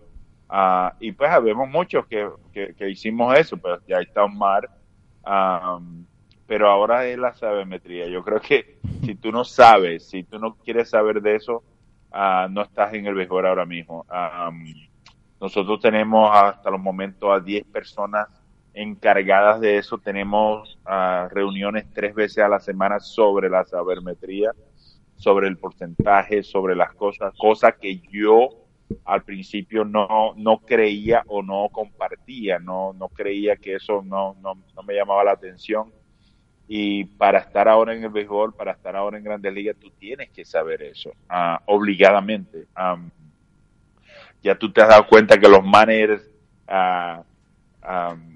Ah, y pues habemos muchos que, que, que hicimos eso, pero ya está Omar. Am, pero ahora es la sabemetría. Yo creo que si tú no sabes, si tú no quieres saber de eso, ah, no estás en el mejor ahora mismo. Am, nosotros tenemos hasta los momentos a 10 personas encargadas de eso. Tenemos ah, reuniones tres veces a la semana sobre la sabermetría, sobre el porcentaje, sobre las cosas, cosas que yo al principio no, no creía o no compartía, no, no creía que eso no, no, no me llamaba la atención. Y para estar ahora en el béisbol, para estar ahora en Grandes Ligas, tú tienes que saber eso, ah, obligadamente. Am, ya tú te has dado cuenta que los managers ah, am,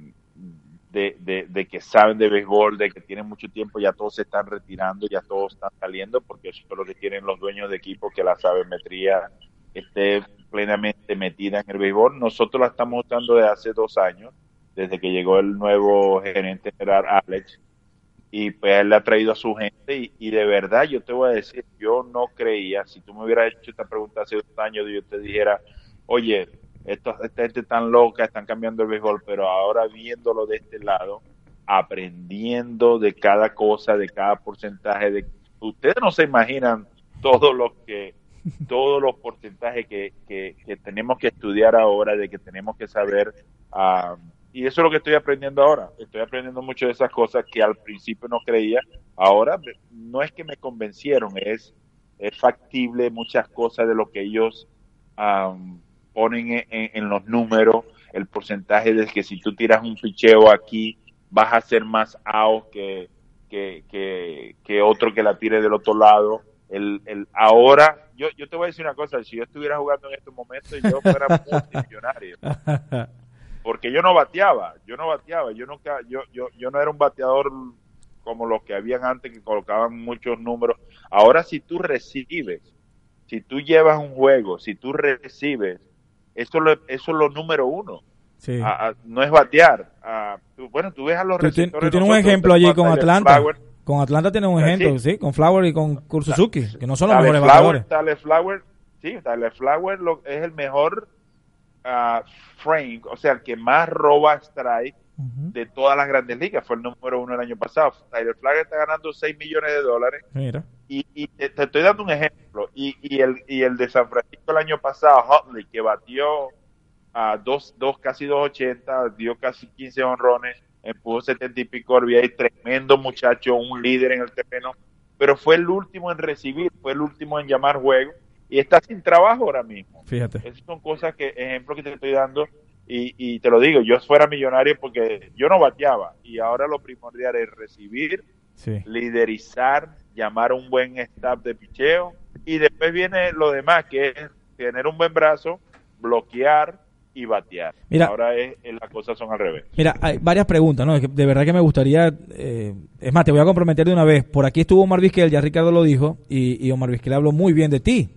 de, de, que saben de béisbol, de que tienen mucho tiempo, ya todos se están retirando, ya todos están saliendo, porque eso es lo que quieren los dueños de equipo, que la sabermetría esté plenamente metida en el béisbol. Nosotros la estamos usando desde hace dos años, desde que llegó el nuevo gerente general Alex, y pues él le ha traído a su gente y, de verdad yo te voy a decir, yo no creía, si tú me hubieras hecho esta pregunta hace dos años, yo te dijera, oye, esto, esta gente tan loca, están cambiando el béisbol, pero ahora viéndolo de este lado, aprendiendo de cada cosa, de cada porcentaje, de ustedes no se imaginan todo lo que todos los porcentajes que, que, tenemos que estudiar ahora, de que tenemos que saber ah, y eso es lo que estoy aprendiendo ahora. Estoy aprendiendo mucho de esas cosas que al principio no creía. Ahora no es que me convencieron, es, es factible muchas cosas de lo que ellos am, ponen en, los números, el porcentaje de que si tú tiras un picheo aquí, vas a hacer más outs que, que, que, que otro que la tire del otro lado. El, el, ahora, yo, yo te voy a decir una cosa, si yo estuviera jugando en estos momentos, yo fuera multimillonario porque yo no bateaba, yo no bateaba, yo nunca, yo, yo, yo no era un bateador como los que habían antes que colocaban muchos números. Ahora si tú recibes, si tú llevas un juego, si tú recibes, eso, lo- eso es lo número uno. Sí. No es batear. Ah, tú- bueno, tú ves a los Tú, tú tienes un ejemplo allí a con Atlanta. Con Atlanta tienes un ejemplo, sí. sí, con Flower y con Kursuzuki, que no son los Tyler mejores Flower. Tyler Flower, sí, Tyler Flower lo- es el mejor ah, frame, o sea, el que más roba strike de todas las grandes ligas. Fue el número uno el año pasado. Tyler Flagler está ganando 6 millones de dólares. Mira. Y, y te, te estoy dando un ejemplo. Y, y, el, y el de San Francisco el año pasado, Hotley, que batió a dos, dos, casi 280, dio casi 15 honrones, empujó 70 y pico RBI, tremendo muchacho, un líder en el terreno, pero fue el último en recibir, fue el último en llamar juego y está sin trabajo ahora mismo. Fíjate. Esas son cosas que, ejemplos que te estoy dando y, y te lo digo, yo fuera millonario porque yo no bateaba y ahora lo primordial es recibir, Sí. liderizar, llamar un buen staff de picheo y después viene lo demás que es tener un buen brazo, bloquear y batear. Mira. ahora es, las cosas son al revés. Mira, hay varias preguntas, ¿no? De verdad que me gustaría, eh, es más, te voy a comprometer de una vez. Por aquí estuvo Omar Vizquel, ya Ricardo lo dijo, y, y Omar Vizquel habló muy bien de ti,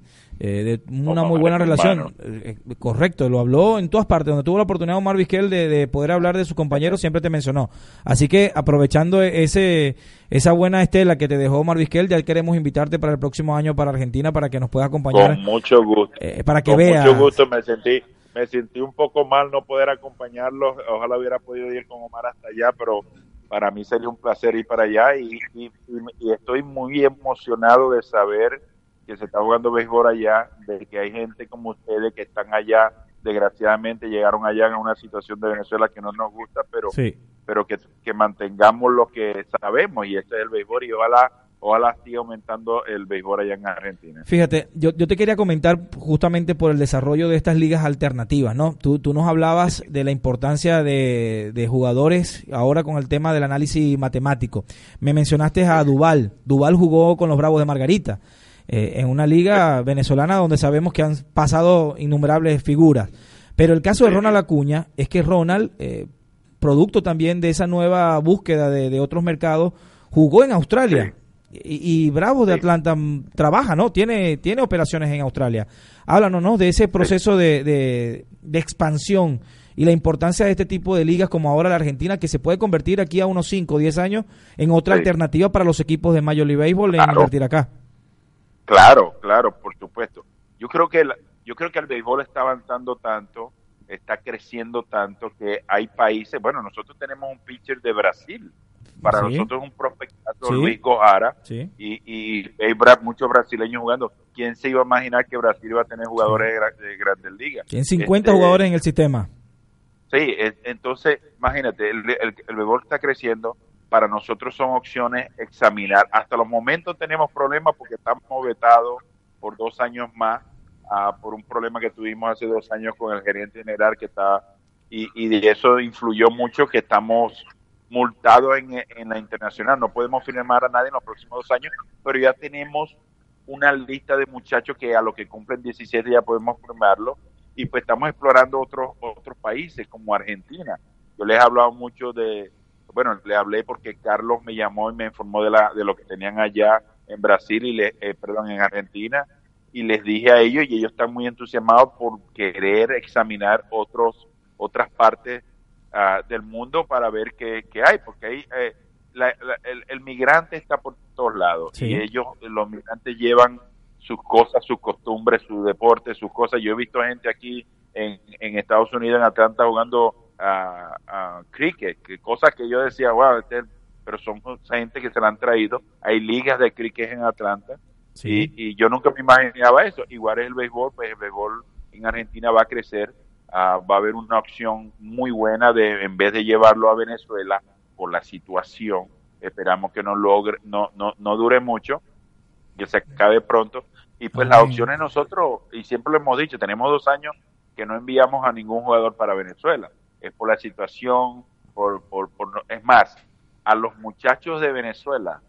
eh, de una Omar, muy buena relación. Eh, correcto, lo habló en todas partes. Donde tuvo la oportunidad Omar Vizquel de, de poder hablar de sus compañeros, siempre te mencionó. Así que aprovechando ese esa buena estela que te dejó Omar Vizquel, ya queremos invitarte para el próximo año para Argentina para que nos puedas acompañar. Con mucho gusto. eh, para que Con veas. mucho gusto me sentí me sentí un poco mal no poder acompañarlos. Ojalá hubiera podido ir con Omar hasta allá, pero para mí sería un placer ir para allá y, y- y- estoy muy emocionado de saber que se está jugando béisbol allá, de que hay gente como ustedes que están allá, desgraciadamente llegaron allá en una situación de Venezuela que no nos gusta, pero Sí. pero que, que mantengamos lo que sabemos y este es el béisbol y ojalá ojalá siga aumentando el béisbol allá en Argentina. Fíjate, yo, yo te quería comentar justamente por el desarrollo de estas ligas alternativas, ¿no? Tú, tú nos hablabas de la importancia de, de jugadores ahora con el tema del análisis matemático. Me mencionaste a Duval. Duval jugó con los Bravos de Margarita, eh, en una liga venezolana donde sabemos que han pasado innumerables figuras. Pero el caso de Ronald Acuña es que Ronald, eh, producto también de esa nueva búsqueda de, de otros mercados, jugó en Australia. Y, y Bravos de Sí. Atlanta trabaja, ¿no? Tiene, tiene operaciones en Australia. Háblanos, ¿no? De ese proceso de, de, de expansión y la importancia de este tipo de ligas como ahora la Argentina, que se puede convertir aquí a unos 5 o 10 años en otra Sí. alternativa para los equipos de Major League Baseball en Claro. invertir acá. Claro, claro, por supuesto. Yo creo que el, yo creo que el béisbol está avanzando tanto, está creciendo tanto que hay países, bueno, nosotros tenemos un pitcher de Brasil, para Sí. nosotros es un prospectazo Sí. Luis Gojara Sí. y, y hay bra- muchos brasileños jugando. ¿Quién se iba a imaginar que Brasil iba a tener jugadores de, gra- de grandes ligas? Tienen 50 Este, jugadores en el sistema. Sí, es- entonces, imagínate, el, el, el béisbol está creciendo. Para nosotros son opciones examinar. Hasta los momentos tenemos problemas porque estamos vetados por dos años más ah, por un problema que tuvimos hace dos años con el gerente general que está, y, y de eso influyó mucho que estamos multados en, en la internacional. No podemos firmar a nadie en los próximos dos años, pero ya tenemos una lista de muchachos que a lo que cumplen 17 ya podemos firmarlo y pues estamos explorando otros otros países como Argentina. Yo les he hablado mucho de, bueno, le hablé porque Carlos me llamó y me informó de la de lo que tenían allá en Brasil y le, eh, perdón, en Argentina y les dije a ellos y ellos están muy entusiasmados por querer examinar otros otras partes ah, del mundo para ver qué, qué hay, porque ahí eh, la- la- el, el migrante está por todos lados Sí. y ellos, los migrantes llevan sus cosas, sus costumbres, su deporte, sus cosas. Yo he visto gente aquí en, en Estados Unidos, en Atlanta, jugando a, a cricket, que cosas que yo decía, wow, este es el-", pero son gente que se la han traído. Hay ligas de cricket en Atlanta Sí. y, y yo nunca me imaginaba eso. Igual es el béisbol, pues el béisbol en Argentina va a crecer, ah, va a haber una opción muy buena de, en vez de llevarlo a Venezuela por la situación, esperamos que no logre, no, no, no dure mucho, que se acabe pronto. Y pues las Amén. opciones nosotros, y siempre lo hemos dicho, tenemos dos años que no enviamos a ningún jugador para Venezuela. Es por la situación, por, por, por no- es más, a los muchachos de Venezuela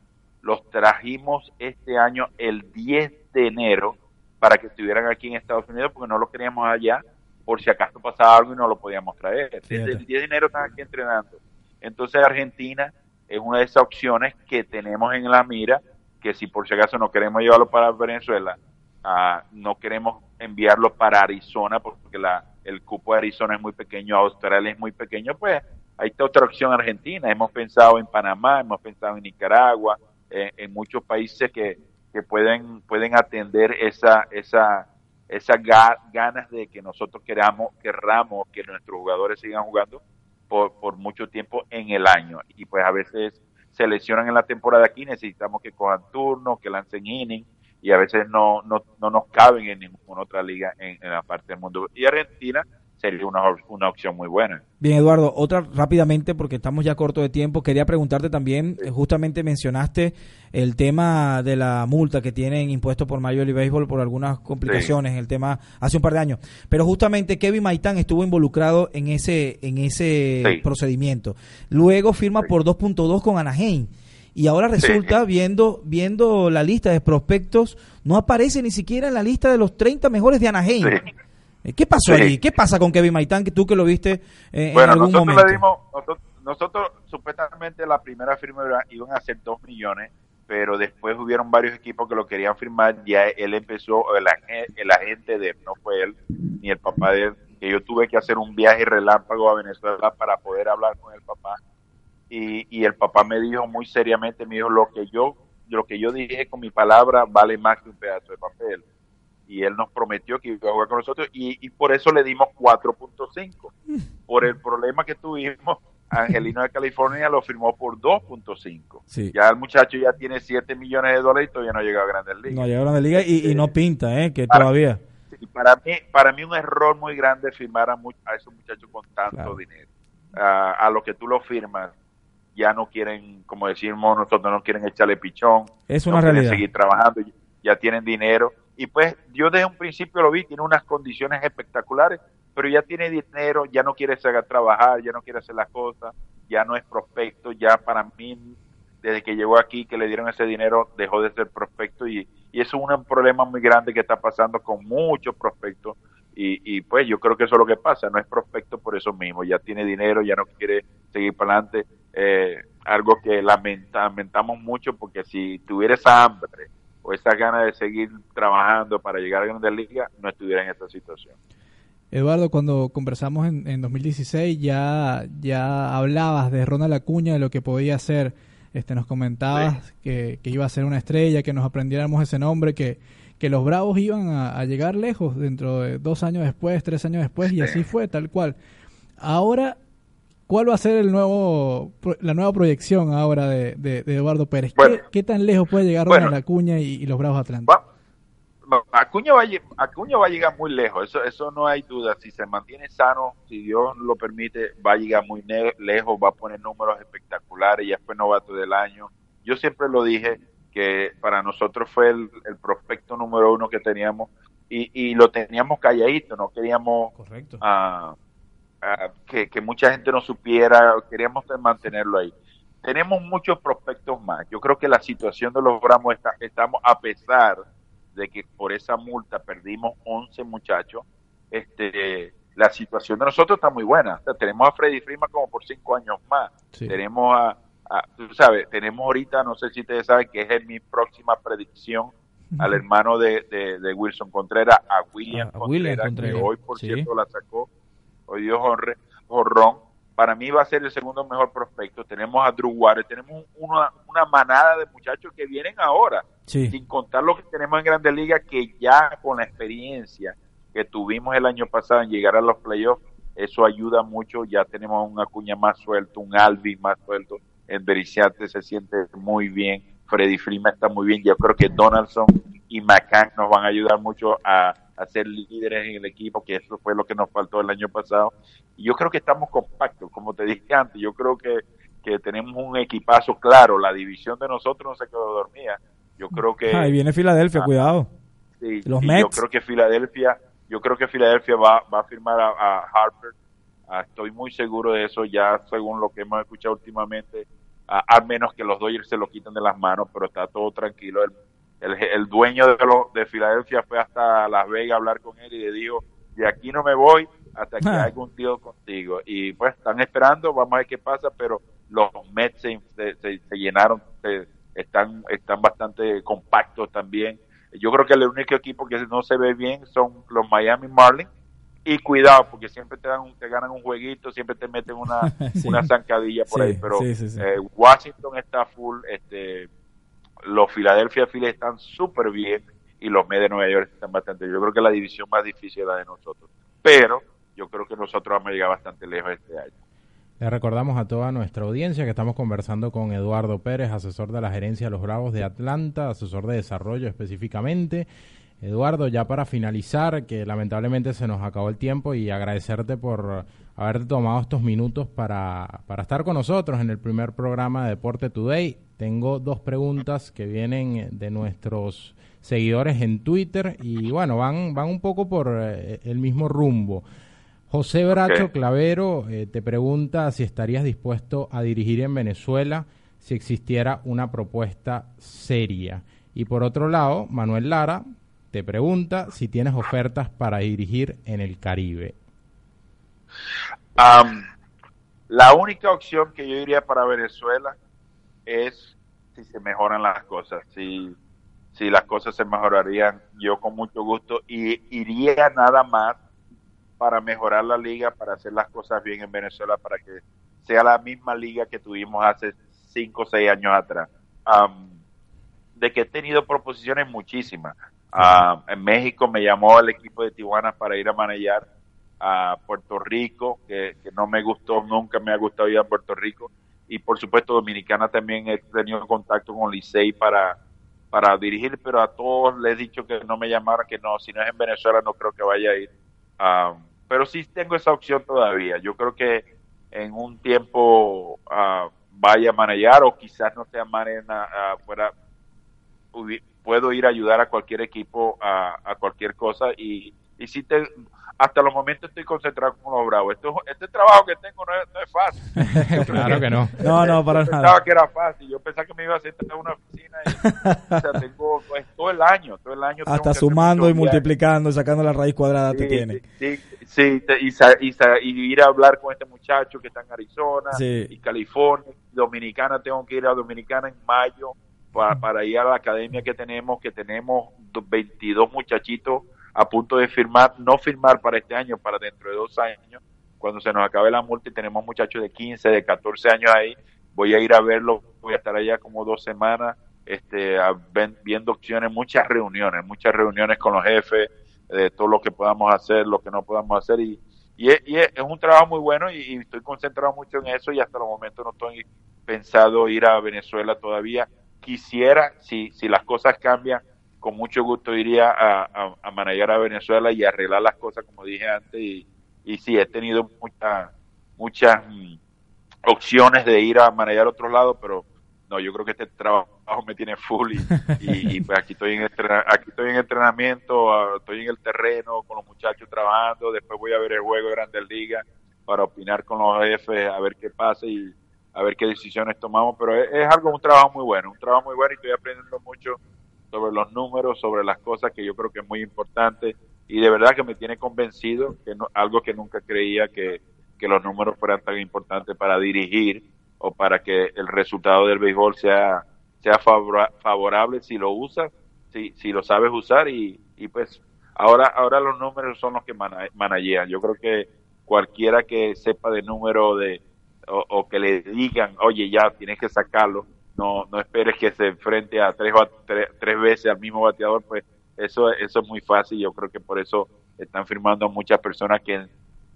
los trajimos este año el 10 de enero para que estuvieran aquí en Estados Unidos porque no los queríamos allá por si acaso pasaba algo y no lo podíamos traer. Desde el 10 de enero están aquí entrenando. Entonces Argentina es una de esas opciones que tenemos en la mira, que si por si acaso no queremos llevarlo para Venezuela, ah, no queremos enviarlo para Arizona porque la, el cupo de Arizona es muy pequeño, Australia es muy pequeño, pues está otra opción Argentina. Hemos pensado en Panamá, hemos pensado en Nicaragua, eh, en muchos países que, que pueden, pueden atender esa, esa, esas ga- ganas de que nosotros queramos, querramos que nuestros jugadores sigan jugando por, por mucho tiempo en el año. Y pues a veces se lesionan en la temporada aquí, necesitamos que cojan turnos, que lancen inning, y a veces no, no, no nos caben en ninguna otra liga en la parte del mundo. Y Argentina sería una, una opción muy buena. Bien, Eduardo, otra rápidamente porque estamos ya corto de tiempo. Quería preguntarte también, eh, justamente mencionaste el tema de la multa que tienen impuesto por Major League Baseball por algunas complicaciones, el tema hace un par de años. Pero justamente Kevin Maitán estuvo involucrado en ese en ese Sí. procedimiento. Luego firma Sí. por 2.2 con Anaheim. Y ahora resulta, viendo viendo la lista de prospectos, no aparece ni siquiera en la lista de los 30 mejores de Anaheim. Eh, ¿Qué pasó Sí. allí? ¿Qué pasa con Kevin Maitán, que tú que lo viste eh, en Bueno, algún nosotros momento? le dimos, nosotros, nosotros supuestamente la primera firma iba- iban a ser dos millones, pero después hubieron varios equipos que lo querían firmar, ya él empezó, el, el agente de él, no fue él, ni el papá de él, que yo tuve que hacer un viaje relámpago a Venezuela para poder hablar con el papá, y, y el papá me dijo muy seriamente, me dijo, lo que yo, lo que yo dije con mi palabra vale más que un pedazo de papel y él nos prometió que iba a jugar con nosotros y, y por eso le dimos 4.5. Por el problema que tuvimos, Angelino de California lo firmó por 2.5. Sí. Ya el muchacho ya tiene 7 millones de dólares y todavía no ha llegado a Grandes Ligas. No llegaron a la liga y, y no pinta, ¿eh? Que Para- todavía. Para mí, para mí un error muy grande firmar a, a esos muchachos con tanto Claro. dinero. Ah, a lo que tú lo firmas, ya no quieren, como decimos nosotros, no quieren echarle pichón. Es no una quieren realidad. seguir trabajando, ya tienen dinero. Y pues yo desde un principio lo vi, tiene unas condiciones espectaculares, pero ya tiene dinero, ya no quiere trabajar, ya no quiere hacer las cosas, ya no es prospecto, ya para mí, desde que llegó aquí, que le dieron ese dinero, dejó de ser prospecto y, y eso es un problema muy grande que está pasando con muchos prospectos. Y, y pues yo creo que eso es lo que pasa, no es prospecto por eso mismo, ya tiene dinero, ya no quiere seguir para adelante. Eh, algo que lamenta- lamentamos mucho porque si tuviera esa hambre o esa ganas de seguir trabajando para llegar a Grandes Ligas, no estuviera en esta situación. Eduardo, cuando conversamos en, en 2016 ya, ya hablabas de Ronald Acuña, de lo que podía ser. Este, nos comentabas que, que iba a ser una estrella, que nos aprendiéramos ese nombre, que, que los Bravos iban a, a llegar lejos dentro de dos años después, tres años después, y Sí. así fue, tal cual. Ahora, ¿cuál va a ser el nuevo pro- la nueva proyección ahora de, de- de Eduardo Pérez? ¿Qué, Bueno. qué tan lejos puede llegar Bueno. Acuña y, y los Bravos Atlanta? Va- Acuña, va a, Acuña va a llegar muy lejos, eso, eso no hay duda. Si se mantiene sano, si Dios lo permite, va a llegar muy lejos, va a poner números espectaculares, ya fue novato del año. Yo siempre lo dije que para nosotros fue el, el prospecto número uno que teníamos y, y lo teníamos calladito, no queríamos Correcto. Ah, que, que mucha gente no supiera, queríamos mantenerlo ahí. Tenemos muchos prospectos más. Yo creo que la situación de los Bramos está, estamos, a pesar de que por esa multa perdimos 11 muchachos, este, la situación de nosotros está muy buena. O sea, tenemos a Freddy Freeman como por cinco años más. Sí. Tenemos a, a- tú sabes, tenemos ahorita, no sé si ustedes saben que es mi próxima predicción al hermano de, de- de Wilson Contreras, a William, A- a William Contreras, Contreras, que hoy por sí. cierto la sacó, honre, jorrón. Para mí va a ser el segundo mejor prospecto. Tenemos a Drew Waters, tenemos un- una, una manada de muchachos que vienen ahora Sí. sin contar lo que tenemos en Grandes Ligas, que ya con la experiencia que tuvimos el año pasado en llegar a los playoffs, eso ayuda mucho. Ya tenemos un Acuña más suelto, un Alvin más suelto, el Bericiate se siente muy bien, Freddy Freeman está muy bien. Yo creo que Donaldson y McCann nos van a ayudar mucho a, a ser líderes en el equipo, que eso fue lo que nos faltó el año pasado. Y yo creo que estamos compactos, como te dije antes, yo creo que, que tenemos un equipazo claro, la división de nosotros no se quedó dormida. Yo creo que Ahí viene Filadelfia, Ah. cuidado. Sí, Los Mets. Yo creo que Filadelfia, yo creo que Filadelfia va, va a firmar a, a Harper. Ah, estoy muy seguro de eso, ya según lo que hemos escuchado últimamente, ah, al menos que los Dodgers se lo quiten de las manos, pero está todo tranquilo. El, el, el dueño de, lo- de Filadelfia fue hasta Las Vegas a hablar con él y le dijo, de aquí no me voy hasta que Ah. haga un tío contigo. Y pues están esperando, vamos a ver qué pasa, pero los Mets se, se- se- llenaron, se- están, están bastante compactos también. Yo creo que el único equipo que no se ve bien son los Miami Marlins. Y cuidado, porque siempre te, dan, un- te ganan un jueguito, siempre te meten una, Sí. una zancadilla por Sí, ahí. Pero sí. eh, Washington está full, este, los Philadelphia Phillies están súper bien y los Mets de Nueva York están bastante bien. Yo creo que la división más difícil es la de nosotros. Pero yo creo que nosotros vamos a llegar bastante lejos este año. Le recordamos a toda nuestra audiencia que estamos conversando con Eduardo Pérez, asesor de la gerencia de los Bravos de Atlanta, asesor de desarrollo específicamente. Eduardo, ya para finalizar, que lamentablemente se nos acabó el tiempo y agradecerte por haberte tomado estos minutos para, para estar con nosotros en el primer programa de Deporte Today. Tengo dos preguntas que vienen de nuestros seguidores en Twitter y bueno, van, van un poco por eh, el mismo rumbo. José Bracho. Clavero eh, te pregunta si estarías dispuesto a dirigir en Venezuela si existiera una propuesta seria. Y por otro lado, Manuel Lara te pregunta si tienes ofertas para dirigir en el Caribe. La única opción que yo diría para Venezuela es si se mejoran las cosas. Si, si las cosas se mejorarían, yo con mucho gusto y iría nada más para mejorar la liga, para hacer las cosas bien en Venezuela, para que sea la misma liga que tuvimos hace cinco o seis años atrás. De que he tenido proposiciones muchísimas. En México me llamó el equipo de Tijuana para ir a manejar a Puerto Rico, que, que no me gustó, nunca me ha gustado ir a Puerto Rico. Y por supuesto Dominicana también he tenido contacto con Licey para, para dirigir, pero a todos les he dicho que no me llamaran, que no, si no es en Venezuela no creo que vaya a ir. Ah, pero sí tengo esa opción todavía. Yo creo que en un tiempo ah, vaya a manejar o quizás no sea manera fuera hubi- puedo ir a ayudar a cualquier equipo a, cualquier cosa y, y si te hasta los momentos estoy concentrado con los bravos Esto, este trabajo que tengo no es, no es fácil claro que no. No, no, para yo pensaba nada. que era fácil yo pensaba que me iba a sentar en una oficina y, o sea, tengo pues, todo el año todo el año Hasta sumando y multiplicando, y sacando la raíz cuadrada te Sí, tiene. Sí, sí, te- y, sa- y sa- y ir a hablar con este muchacho que está en Arizona Sí. y California, Dominicana, tengo que ir a Dominicana en mayo para, para ir a la academia que tenemos, que tenemos do- 22 muchachitos a punto de firmar, no firmar para este año, para dentro de dos años, cuando se nos acabe la multa y tenemos muchachos de 15, de 14 años ahí, voy a ir a verlo, voy a estar allá como dos semanas, este, viendo opciones, muchas reuniones, muchas reuniones con los jefes, de todo lo que podamos hacer, lo que no podamos hacer y, y, es, y es- un trabajo muy bueno y, y estoy concentrado mucho en eso y hasta el momento no estoy pensado ir a Venezuela todavía. Quisiera, si, si las cosas cambian, con mucho gusto iría a, a, a manejar a Venezuela y arreglar las cosas como dije antes y, y sí, he tenido muchas muchas mm, opciones de ir a manejar a otros lados, pero no, yo creo que este trabajo me tiene full y, y- y, pues aquí estoy en aquí estoy en entrenamiento, estoy en el terreno con los muchachos trabajando, después voy a ver el juego de Grandes Ligas para opinar con los jefes, a ver qué pasa y a ver qué decisiones tomamos, pero es, es algo, un trabajo muy bueno, un trabajo muy bueno y estoy aprendiendo mucho sobre los números, sobre las cosas que yo creo que es muy importante y de verdad que me tiene convencido, que no, algo que nunca creía que, que los números fueran tan importantes para dirigir o para que el resultado del béisbol sea, sea favora- favorable si lo usas, si, si lo sabes usar y, y pues ahora, ahora los números son los que mana- managean. Yo creo que cualquiera que sepa de número de, o que le digan, oye, ya tienes que sacarlo, no, no esperes que se enfrente a tres, tres, tres veces al mismo bateador, pues eso, eso es muy fácil. Yo creo que por eso están firmando muchas personas que,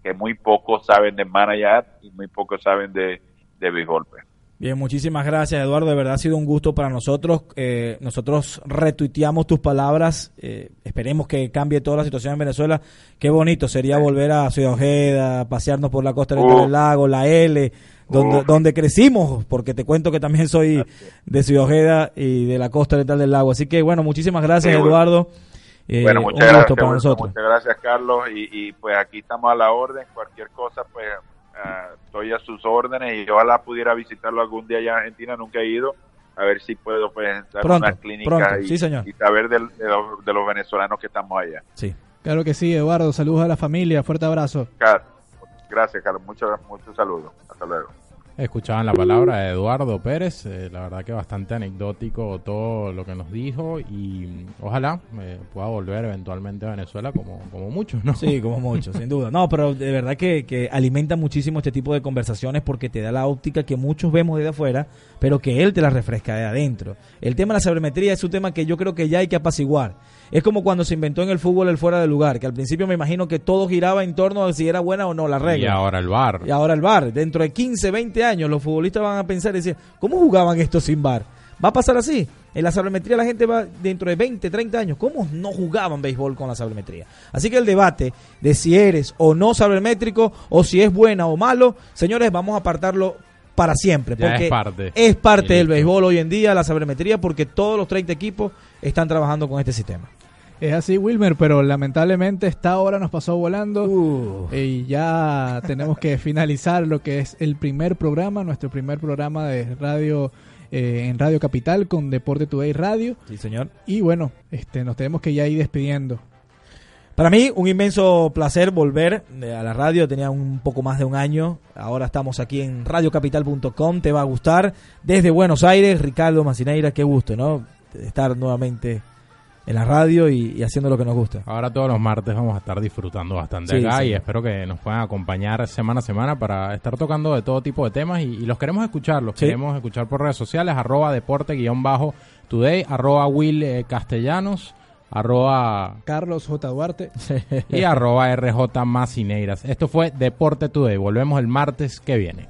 que muy poco saben de manager y muy poco saben de, de béisbol. pues. Bien, muchísimas gracias Eduardo, de verdad ha sido un gusto para nosotros. Eh, nosotros retuiteamos tus palabras, eh, esperemos que cambie toda la situación en Venezuela. Qué bonito sería volver a Ciudad Ojeda, pasearnos por la costa Uf. del lago, la L, donde, donde crecimos, porque te cuento que también soy de Ciudad Ojeda y de la costa oriental del lago. Así que bueno, muchísimas gracias Sí, bueno. Eduardo. Eh, bueno, un muchas gusto gracias, para bueno, nosotros. muchas gracias Carlos y, y pues aquí estamos a la orden, cualquier cosa pues ah, estoy a sus órdenes y ojalá pudiera visitarlo algún día allá en Argentina, nunca he ido, a ver si puedo dar Pronto, unas clínicas pronto, y, sí, señor. y saber de, los, de los venezolanos que estamos allá. Sí. Claro que sí, Eduardo. Saludos a la familia. Fuerte abrazo. Gracias Carlos, muchos muchos saludos, hasta luego. Escuchaban la palabra de Eduardo Pérez, eh, la verdad que bastante anecdótico todo lo que nos dijo y mm, ojalá eh, pueda volver eventualmente a Venezuela como, como muchos, ¿no? Sí, como mucho, sin duda. No, pero de verdad que, que alimenta muchísimo este tipo de conversaciones porque te da la óptica que muchos vemos desde afuera, pero que él te la refresca de adentro. El tema de la sabermetría es un tema que yo creo que ya hay que apaciguar. Es como cuando se inventó en el fútbol el fuera de lugar, que al principio me imagino que todo giraba en torno a si era buena o no la Y regla. ahora el bar. Y ahora el VAR. Dentro de 15, 20 años los futbolistas van a pensar y decir, ¿cómo jugaban esto sin VAR? ¿Va a pasar así? En la sabermetría la gente va dentro de 20, 30 años. ¿Cómo no jugaban béisbol con la sabermetría? Así que el debate de si eres o no sabermétrico o si es buena o malo, señores, vamos a apartarlo para siempre. Ya Porque es parte. es parte Y del béisbol hoy en día, la sabermetría, porque todos los 30 equipos están trabajando con este sistema. Es así, Wilmer, pero lamentablemente esta hora nos pasó volando. Uh. Y ya tenemos que finalizar lo que es el primer programa, nuestro primer programa de radio eh, en Radio Capital con Deporte Today Radio. Sí, señor. Y bueno, este, nos tenemos que ya ir despidiendo. Para mí, un inmenso placer volver eh, a la radio. Tenía un poco más de un año. Ahora estamos aquí en radiocapital.com. Te va a gustar. Desde Buenos Aires, Ricardo Macineira, qué gusto, ¿no? Estar nuevamente en la radio y, y haciendo lo que nos gusta. Ahora todos los martes vamos a estar disfrutando bastante Sí, acá sí. y espero que nos puedan acompañar semana a semana para estar tocando de todo tipo de temas y, y los queremos escuchar, los Sí. queremos escuchar por redes sociales, arroba deporte guion bajo today, arroba Will eh, Castellanos, arroba Carlos J. Duarte. y arroba RJ Macineiras. Esto fue Deporte Today. Volvemos el martes que viene.